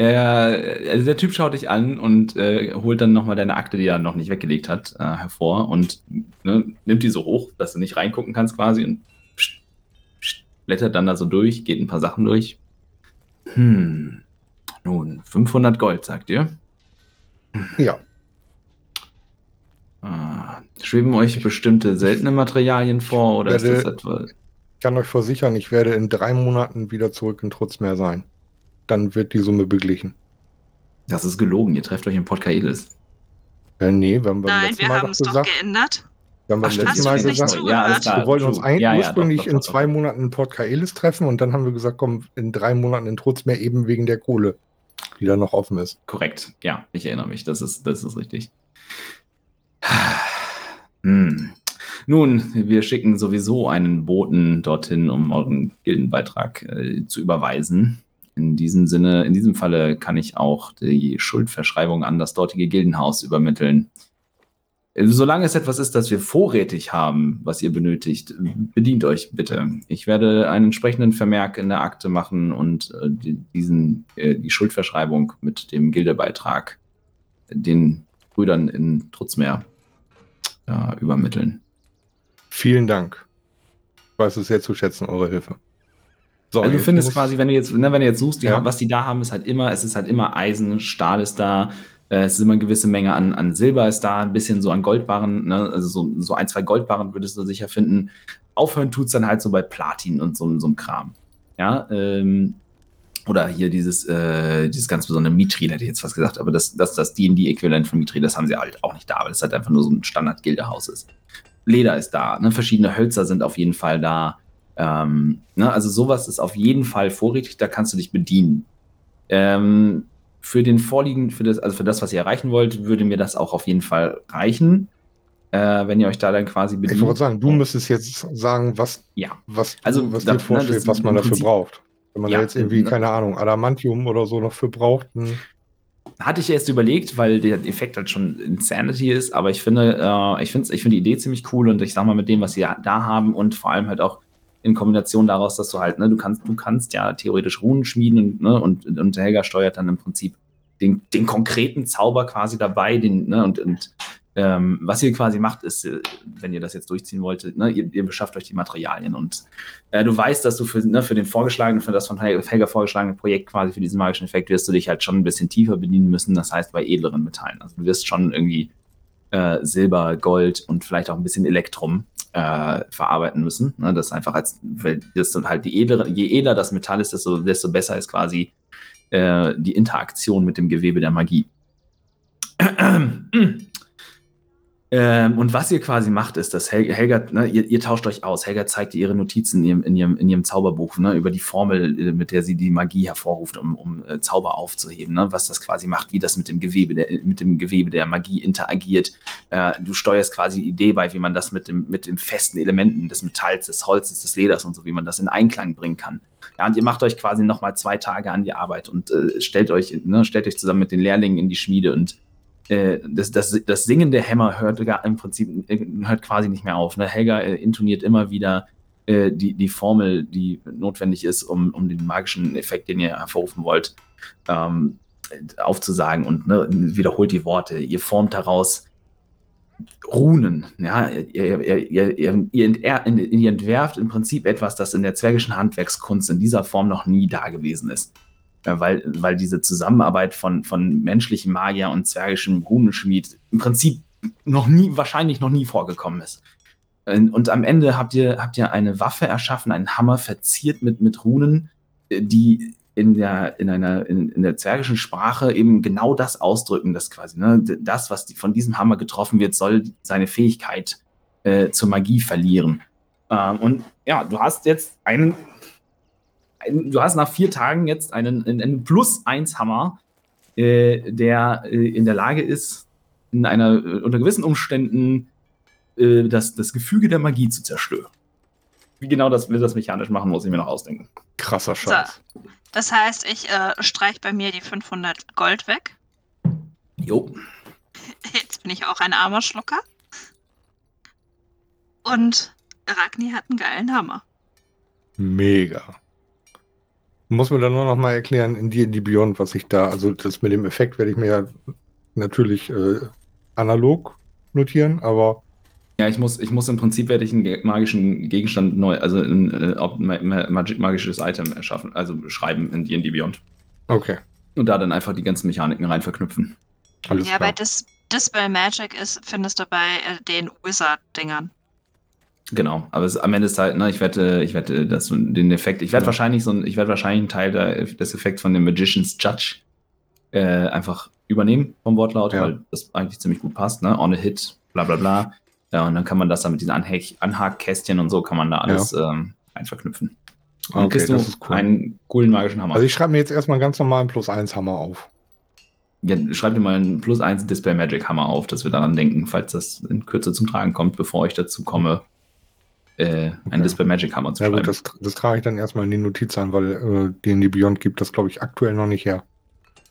also der Typ schaut dich an und äh, holt dann nochmal deine Akte, die er noch nicht weggelegt hat, äh, hervor und ne, nimmt die so hoch, dass du nicht reingucken kannst quasi und pst, pst, blättert dann da so durch, geht ein paar Sachen durch. Hm. Nun, 500 Gold, sagt ihr? Ja. Ah, schweben euch bestimmte seltene Materialien vor oder ist Werde- das etwa... Ich kann euch versichern, ich werde in drei Monaten wieder zurück in Trutzmeer sein. Dann wird die Summe beglichen. Das ist gelogen, ihr trefft euch im Port Kaelis. Äh, nee, wir haben beim Nein, letzten wir Mal haben doch es doch gesagt, geändert. wir haben beim letzten Mal gesagt? Ja, wir wollten uns ein, Ja, ja, ursprünglich doch, doch, in doch, zwei doch. Monaten in Port Kaelis treffen und dann haben wir gesagt, komm, in drei Monaten in Trutzmeer eben wegen der Kohle, die da noch offen ist. Korrekt, ja, ich erinnere mich, das ist, das ist richtig. Hm. Nun, wir schicken sowieso einen Boten dorthin, um euren Gildenbeitrag äh, zu überweisen. In diesem Sinne, in diesem Falle kann ich auch die Schuldverschreibung an das dortige Gildenhaus übermitteln. Solange es etwas ist, das wir vorrätig haben, was ihr benötigt, bedient euch bitte. Ich werde einen entsprechenden Vermerk in der Akte machen und äh, die, diesen, äh, die Schuldverschreibung mit dem Gildebeitrag den Brüdern in Trutzmeer äh, übermitteln. Vielen Dank. Ich weiß es sehr zu schätzen, eure Hilfe. So, also du findest quasi, wenn du jetzt, ne, wenn du jetzt suchst, die ja. haben, was die da haben, ist halt immer, es ist halt immer Eisen, Stahl ist da, äh, es ist immer eine gewisse Menge an, an Silber ist da, ein bisschen so an Goldbarren, ne? also so, so ein, zwei Goldbarren würdest du sicher finden. Aufhören tut es dann halt so bei Platin und so, so einem Kram. Ja, ähm, oder hier dieses, äh, dieses ganz besondere Mithril, hätte ich jetzt was gesagt, aber das, das, das D&D-Äquivalent von Mithril, das haben sie halt auch nicht da, weil es halt einfach nur so ein Standard-Gildehaus ist. Leder ist da, ne? verschiedene Hölzer sind auf jeden Fall da. Ähm, ne? Also sowas ist auf jeden Fall vorrätig, da kannst du dich bedienen. Ähm, für den vorliegenden, für das, also für das, was ihr erreichen wollt, würde mir das auch auf jeden Fall reichen. Äh, wenn ihr euch da dann quasi bedient. Ich wollte sagen, du müsstest jetzt sagen, was, ja. was, also, was da, dir ne, vorschlägt, was man dafür Prinzip, braucht. Wenn man ja, da jetzt irgendwie, ne? keine Ahnung, Adamantium oder so noch für braucht. Hatte ich erst überlegt, weil der Effekt halt schon Insanity ist, aber ich finde, äh, ich finde ich finde die Idee ziemlich cool und ich sag mal, mit dem, was sie da haben und vor allem halt auch in Kombination daraus, dass du halt, ne, du kannst, du kannst ja theoretisch Runen schmieden ne, und, und Helga steuert dann im Prinzip den, den konkreten Zauber quasi dabei, den, ne, und, und ähm, was ihr quasi macht, ist, äh, wenn ihr das jetzt durchziehen wolltet, ne, ihr, ihr beschafft euch die Materialien und äh, du weißt, dass du für, ne, für den vorgeschlagenen, für das von Helga vorgeschlagene Projekt quasi für diesen magischen Effekt wirst du dich halt schon ein bisschen tiefer bedienen müssen, das heißt bei edleren Metallen. Also du wirst schon irgendwie äh, Silber, Gold und vielleicht auch ein bisschen Elektrum äh, verarbeiten müssen. Ne? Das einfach als, weil das sind halt die edlere, je edler das Metall ist, desto, desto besser ist quasi äh, die Interaktion mit dem Gewebe der Magie. Ähm, und was ihr quasi macht, ist, dass Hel Helga, ne, ihr, ihr, tauscht euch aus. Helga zeigt dir ihre Notizen in ihrem, in ihrem, in ihrem Zauberbuch ne, über die Formel, äh, mit der sie die Magie hervorruft, um, um äh, Zauber aufzuheben. Ne, was das quasi macht, wie das mit dem Gewebe der, mit dem Gewebe der Magie interagiert. Äh, du steuerst quasi die Idee bei, wie man das mit dem, mit den festen Elementen des Metalls, des Holzes, des Leders und so, wie man das in Einklang bringen kann. Ja, und ihr macht euch quasi nochmal zwei Tage an die Arbeit und äh, stellt euch, ne, stellt euch zusammen mit den Lehrlingen in die Schmiede und äh, das, das, das Singen der Hämmer hört im Prinzip hört quasi nicht mehr auf. Ne? Helga äh, intoniert immer wieder äh, die, die Formel, die notwendig ist, um, um den magischen Effekt, den ihr hervorrufen wollt, ähm, aufzusagen und ne, wiederholt die Worte. Ihr formt daraus Runen. Ja, ihr, ihr, ihr, ihr, entwerft im Prinzip etwas, das in der zwergischen Handwerkskunst in dieser Form noch nie da gewesen ist weil, weil diese Zusammenarbeit von, von menschlichem Magier und zwergischem Runenschmied im Prinzip noch nie, wahrscheinlich noch nie vorgekommen ist. Und am Ende habt ihr, habt ihr eine Waffe erschaffen, einen Hammer verziert mit, mit Runen, die in der, in einer, in, in der zwergischen Sprache eben genau das ausdrücken, das quasi, ne? Das, was die, von diesem Hammer getroffen wird, soll seine Fähigkeit äh, zur Magie verlieren. Ähm, und ja, du hast jetzt einen du hast nach vier Tagen jetzt einen, einen Plus-1-Hammer, äh, der äh, in der Lage ist, in einer, äh, unter gewissen Umständen äh, das, das Gefüge der Magie zu zerstören. Wie genau das wir das mechanisch machen, muss ich mir noch ausdenken. Krasser Scheiß. So, das heißt, ich äh, streich bei mir die 500 Gold weg. Jo. Jetzt bin ich auch ein armer Schlucker. Und Ragni hat einen geilen Hammer. Mega. Muss mir dann nur noch mal erklären, in die, in die Beyond, was ich da, also das mit dem Effekt werde ich mir ja natürlich äh, analog notieren, aber. Ja, ich muss, ich muss im Prinzip werde ich einen magischen Gegenstand neu, also ein äh, magisches Item erschaffen, also schreiben in D&D Beyond. Okay. Und da dann einfach die ganzen Mechaniken rein verknüpfen. Alles ja, klar. bei Dis Dispel Magic ist, findest du bei äh, den Wizard-Dingern. Genau, aber es, am Ende ist halt, ne, ich wette, ich wette, dass den Effekt, ich werde ja. wahrscheinlich so ein, ich werde wahrscheinlich einen Teil der, des Effekts von dem Magician's Judge äh, einfach übernehmen vom Wortlaut, ja. weil das eigentlich ziemlich gut passt, ne? On a hit, bla bla bla. Ja, und dann kann man das dann mit diesen Anhakkästchen und so kann man da alles ja. ähm, einverknüpfen. Und okay, kriegst du cool. einen coolen magischen Hammer. Also ich schreibe mir jetzt erstmal ganz normal einen Plus 1 Hammer auf. Ja, schreib dir mal einen Plus 1 Display Magic Hammer auf, dass wir daran denken, falls das in Kürze zum Tragen kommt, bevor ich dazu komme, äh, okay. ein Display Magic Hammer zu ja, schreiben. Gut, das, das trage ich dann erstmal in die Notiz an, weil äh, den die Beyond gibt das, glaube ich, aktuell noch nicht her.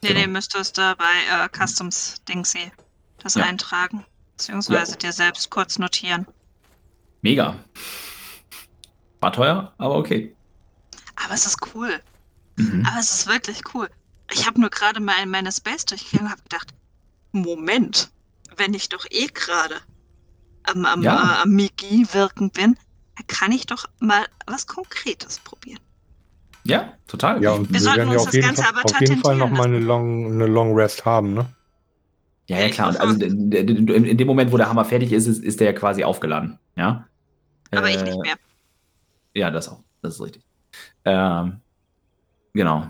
Nee, genau. nee, müsstest du bei äh, Customs Dingsy das ja. eintragen. Beziehungsweise dir selbst kurz notieren. Mega. War teuer, aber okay. Aber es ist cool. Mhm. Aber es ist wirklich cool. Ich habe nur gerade mal in meine Space durchgegangen und habe gedacht, Moment, wenn ich doch eh gerade am, am, Ja. äh, am Migi wirken bin, kann ich doch mal was Konkretes probieren. Ja, total. Ja, und Wir wir, sollten werden ja uns auf das jeden, Ganze Fall, aber auf jeden Fall patentieren noch mal eine. Long, eine Long Rest haben, ne? Ja, ja, klar. Und also in, in, dem Moment, wo der Hammer fertig ist, ist, ist der ja quasi aufgeladen. Ja. Aber ich Äh, nicht mehr. Ja, das auch. Das ist richtig. Ähm, genau.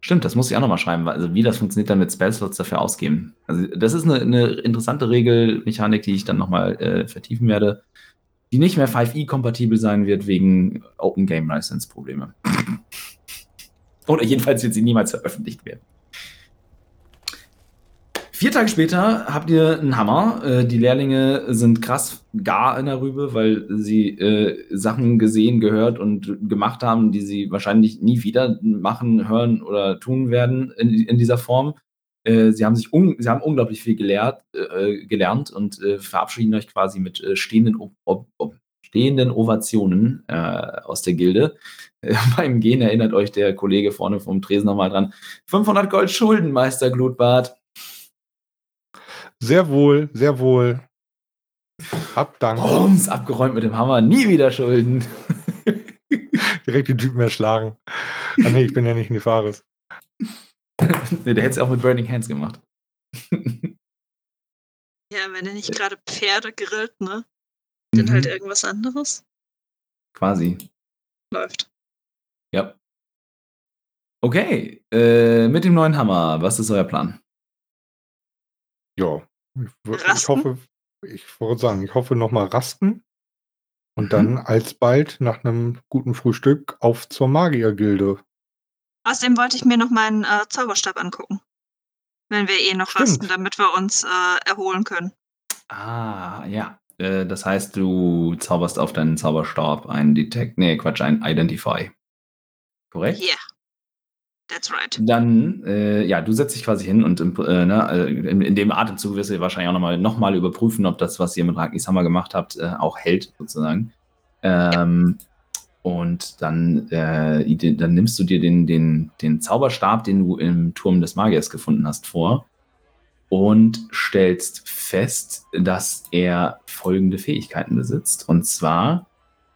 Stimmt, das muss ich auch nochmal schreiben. weil- Also wie das funktioniert dann mit Spellslots dafür ausgeben. Also das ist eine, eine interessante Regelmechanik, die ich dann nochmal äh, vertiefen werde, die nicht mehr 5e-kompatibel sein wird wegen Open Game License Probleme. Oder jedenfalls wird sie niemals veröffentlicht werden. Vier Tage später habt ihr einen Hammer. Äh, die Lehrlinge sind krass gar in der Rübe, weil sie äh, Sachen gesehen, gehört und gemacht haben, die sie wahrscheinlich nie wieder machen, hören oder tun werden in, in dieser Form. Äh, sie haben sich un sie haben unglaublich viel gelehrt, äh, gelernt und äh, verabschieden euch quasi mit äh, stehenden, ob ob stehenden Ovationen äh, aus der Gilde. Äh, beim Gehen erinnert euch der Kollege vorne vom Tresen nochmal dran. 500 Gold Schulden, Meister Glutbart. Sehr wohl, sehr wohl. Hab Dank. Rums, abgeräumt mit dem Hammer, nie wieder Schulden. Direkt die Typen erschlagen. Ah nee, ich bin ja nicht Nefaris. nee, der hätte es auch mit Burning Hands gemacht. Ja, wenn er nicht gerade Pferde grillt, ne? Dann Mhm, halt irgendwas anderes Quasi. läuft. Ja. Okay, äh, mit dem neuen Hammer, was ist euer Plan? Ja. Ich, ich hoffe, ich wollte sagen, ich hoffe nochmal rasten. Und dann alsbald nach einem guten Frühstück auf zur Magiergilde. Außerdem wollte ich mir noch meinen äh, Zauberstab angucken. Wenn wir eh noch Stimmt. rasten, damit wir uns äh, erholen können. Ah, ja. Äh, das heißt, du zauberst auf deinen Zauberstab ein Detect, nee, Quatsch, ein Identify. Korrekt? Yeah. That's right. Dann, äh, ja, du setzt dich quasi hin und im, äh, ne, äh, in, in dem Atemzug wirst du wahrscheinlich auch nochmal noch mal überprüfen, ob das, was ihr mit Ragnis Hammer gemacht habt, äh, auch hält, sozusagen. Ähm, und dann, äh, dann nimmst du dir den, den, den Zauberstab, den du im Turm des Magiers gefunden hast, vor und stellst fest, dass er folgende Fähigkeiten besitzt. Und zwar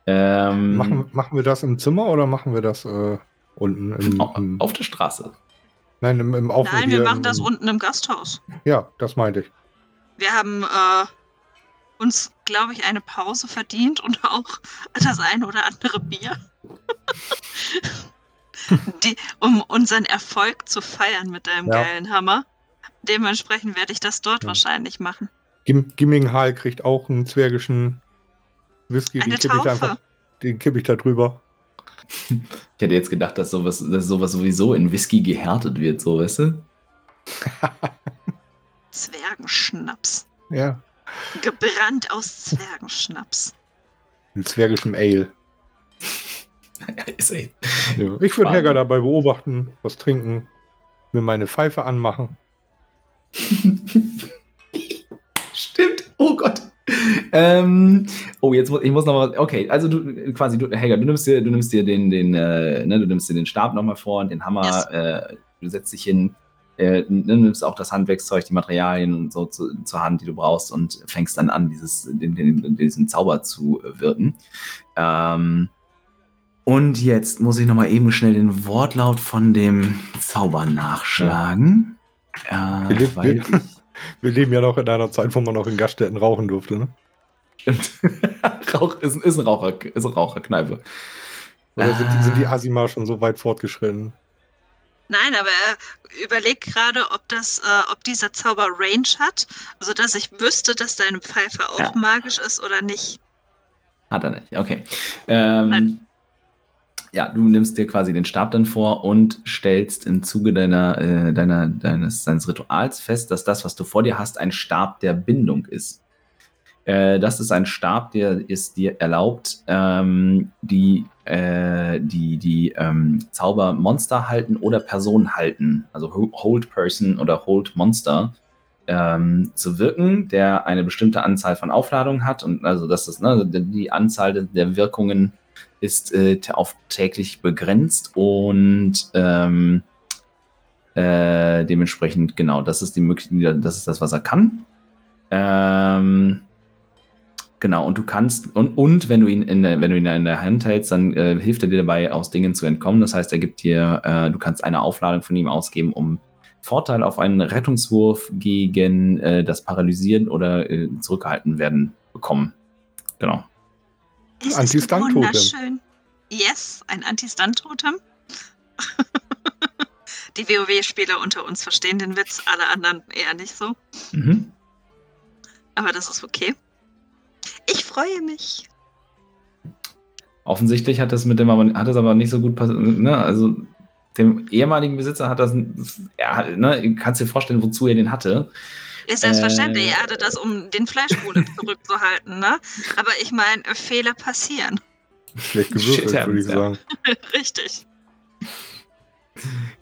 ähm, Machen, machen wir das im Zimmer oder machen wir das äh, unten im, im auf der Straße. Nein, im, im Nein, wir machen im- das unten im Gasthaus. Ja, das meinte ich. Wir haben äh, uns, glaube ich, eine Pause verdient und auch das eine oder andere Bier. Die, um unseren Erfolg zu feiern mit deinem Ja. geilen Hammer. Dementsprechend werde ich das dort Ja. wahrscheinlich machen. Gim Gimming Hall kriegt auch einen zwergischen Whisky, den Eine kippe ich Taufe. einfach, den kippe ich da drüber. Ich hätte jetzt gedacht, dass sowas, dass sowas sowieso in Whisky gehärtet wird, so, weißt du? Zwergenschnaps. Ja, Gebrannt aus Zwergenschnaps. einen zwergischen Ale. Ja. Ich würde. Helga dabei beobachten, was trinken, mir meine Pfeife anmachen. Stimmt. Oh Gott. Ähm, oh, jetzt muss ich muss noch mal. Okay, also du quasi, du, Helga, du nimmst dir, du nimmst dir den, den, äh, ne, du nimmst dir den Stab nochmal vor und den Hammer. Yes. Äh, du setzt dich hin, äh, nimmst auch das Handwerkszeug, die Materialien und so zu, zur Hand, die du brauchst und fängst dann an, dieses, den, den, diesen Zauber zu äh, wirken. Ähm, und jetzt muss ich noch mal eben schnell den Wortlaut von dem Zauber nachschlagen. Äh, Wir leben- wir- Wir leben ja noch in einer Zeit, wo man noch in Gaststätten rauchen durfte, ne? Stimmt. Rauch ist, ist, ein Raucher, ist eine Raucherkneipe. Oder sind, die- sind die Ah. Asima schon so weit fortgeschritten? Nein, aber äh, überleg gerade, ob das, äh, ob dieser Zauber Range hat, sodass ich wüsste, dass deine Pfeife auch Ja. magisch ist oder nicht. Hat er nicht, okay. Ähm, ja, du nimmst dir quasi den Stab dann vor und stellst im Zuge deiner, äh, deiner, deines, deines Rituals fest, dass das, was du vor dir hast, ein Stab der Bindung ist. Äh, das ist ein Stab, der es dir erlaubt, ähm, die, äh, die, die ähm, Zauber Monster halten oder Personen halten, also Ho- Hold Person oder Hold Monster, ähm, zu wirken, der eine bestimmte Anzahl von Aufladungen hat. Und also das ist, ne, die Anzahl der Wirkungen ist äh, auf täglich begrenzt und ähm, äh, dementsprechend, genau, das ist die Möglichkeit, das ist das, was er kann. Ähm, genau, und du kannst, und, und wenn du ihn in der, wenn du ihn in der Hand hältst, dann äh, hilft er dir dabei, aus Dingen zu entkommen. Das heißt, er gibt dir, äh, du kannst eine Aufladung von ihm ausgeben, um Vorteil auf einen Rettungswurf gegen äh, das Paralysieren oder äh, Zurückgehalten werden bekommen. Genau. Anti-Stunt-Totem. Yes, ein Anti-Stunt-Totem. Die WoW-Spieler unter uns verstehen den Witz, alle anderen eher nicht so. Mhm. Aber das ist okay. Ich freue mich. Offensichtlich hat das mit dem aber, hat das aber nicht so gut passiert. Ne? Also dem ehemaligen Besitzer hat das, ja, ne, kannst dir vorstellen, wozu er den hatte. Ist selbstverständlich, äh, er hatte das, um den Fleischkohle zurückzuhalten, ne? Aber ich meine, Fehler passieren. Schlecht gewürfelt, würde ich sagen. Richtig.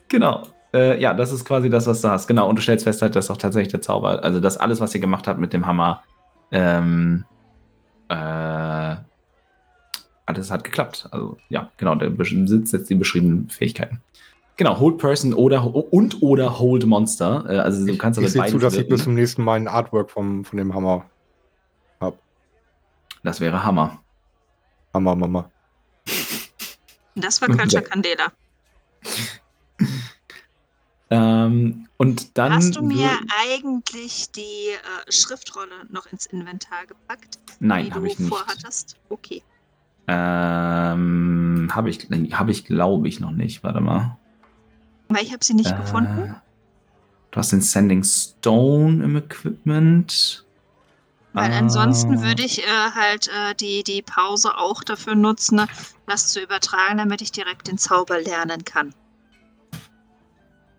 Genau. Äh, ja, das ist quasi das, was du hast. Genau. Und du stellst fest, halt, dass auch tatsächlich der Zauber, also das alles, was ihr gemacht habt mit dem Hammer, ähm, äh, alles hat geklappt. Also ja, genau, der besitzt jetzt die beschriebenen Fähigkeiten. Genau, Hold Person oder und oder Hold Monster. Äh, also du kannst aber ich sehe zu, dass ich bis zum nächsten Mal ein Artwork vom, von dem Hammer habe. Das wäre Hammer. Hammer, Mama. Das war Culture Candela. Ähm, und dann. Hast du mir eigentlich die äh, Schriftrolle noch ins Inventar gepackt? Nein, habe ich nicht. Vorhattest? Okay. Ähm, habe ich, habe ich glaube ich noch nicht. Warte mal. Weil ich habe sie nicht äh, gefunden. Du hast den Sending Stone im Equipment. Weil ah. ansonsten würde ich äh, halt äh, die, die Pause auch dafür nutzen, das zu übertragen, damit ich direkt den Zauber lernen kann.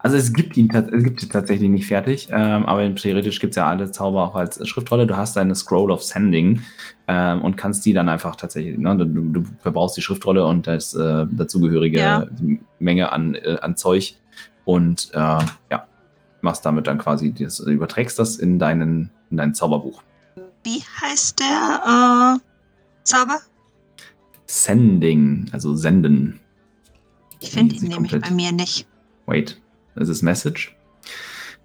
Also es gibt ihn, es gibt ihn tatsächlich nicht fertig, ähm, aber theoretisch gibt es ja alle Zauber auch als Schriftrolle. Du hast deine Scroll of Sending ähm, und kannst die dann einfach tatsächlich, ne, du, du verbrauchst die Schriftrolle und das äh, dazugehörige ja. Menge an, äh, an Zeug und äh, ja, machst damit dann quasi, das, überträgst das in, deinen, in dein Zauberbuch. Wie heißt der äh, Zauber? Sending, also senden. Ich finde ihn nämlich bei mir nicht. Wait, das ist Message.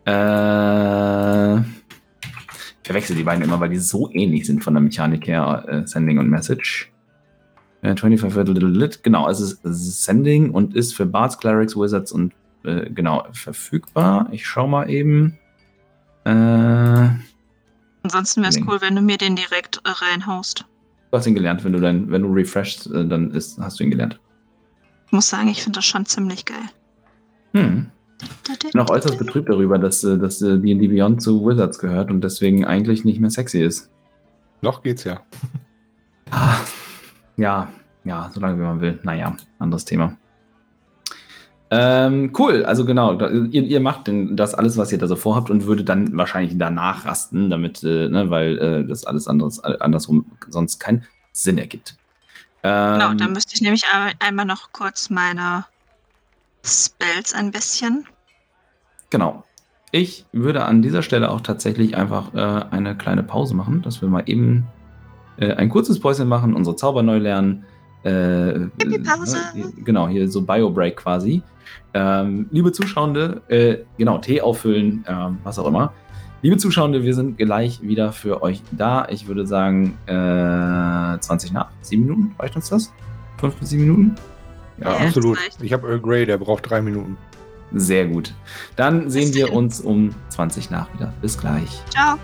Äh, ich verwechsel die beiden immer, weil die so ähnlich sind von der Mechanik her, äh, Sending und Message. Äh, 25 Little Lit, genau, es ist Sending und ist für Bards, Clerics, Wizards und äh, genau verfügbar. Ich schau mal eben. Äh, Ansonsten wäre es cool, wenn du mir den direkt äh, reinhaust. Du hast ihn gelernt, wenn du dann, wenn du refreshst, äh, dann ist, hast du ihn gelernt. Ich muss sagen, ich finde das schon ziemlich geil. Hm. Ich bin auch äußerst betrübt darüber, dass, äh, dass D&D Beyond zu Wizards gehört und deswegen eigentlich nicht mehr sexy ist. Noch geht's ja. Ah, ja, ja, solange wie man will. Naja, anderes Thema. Ähm, cool, also genau, da, ihr, ihr, macht denn das alles, was ihr da so vorhabt und würde dann wahrscheinlich danach rasten, damit, äh, ne, weil äh, das alles anderes, andersrum sonst keinen Sinn ergibt. Ähm, genau, dann müsste ich nämlich einmal noch kurz meine Spells ein bisschen. Genau. Ich würde an dieser Stelle auch tatsächlich einfach äh, eine kleine Pause machen, dass wir mal eben äh, ein kurzes Päuschen machen, unsere Zauber neu lernen. Äh, Pause. genau, hier so Bio-Break quasi. Ähm, liebe Zuschauende, äh, genau, Tee auffüllen, äh, was auch immer. Liebe Zuschauende, wir sind gleich wieder für euch da. Ich würde sagen, äh, 20 nach, 7 Minuten, reicht uns das? 5 bis 7 Minuten? Ja, ja absolut. Ich habe Earl Grey, der braucht 3 Minuten. Sehr gut. Dann sehen wir uns um 20 nach wieder. Bis gleich. Ciao.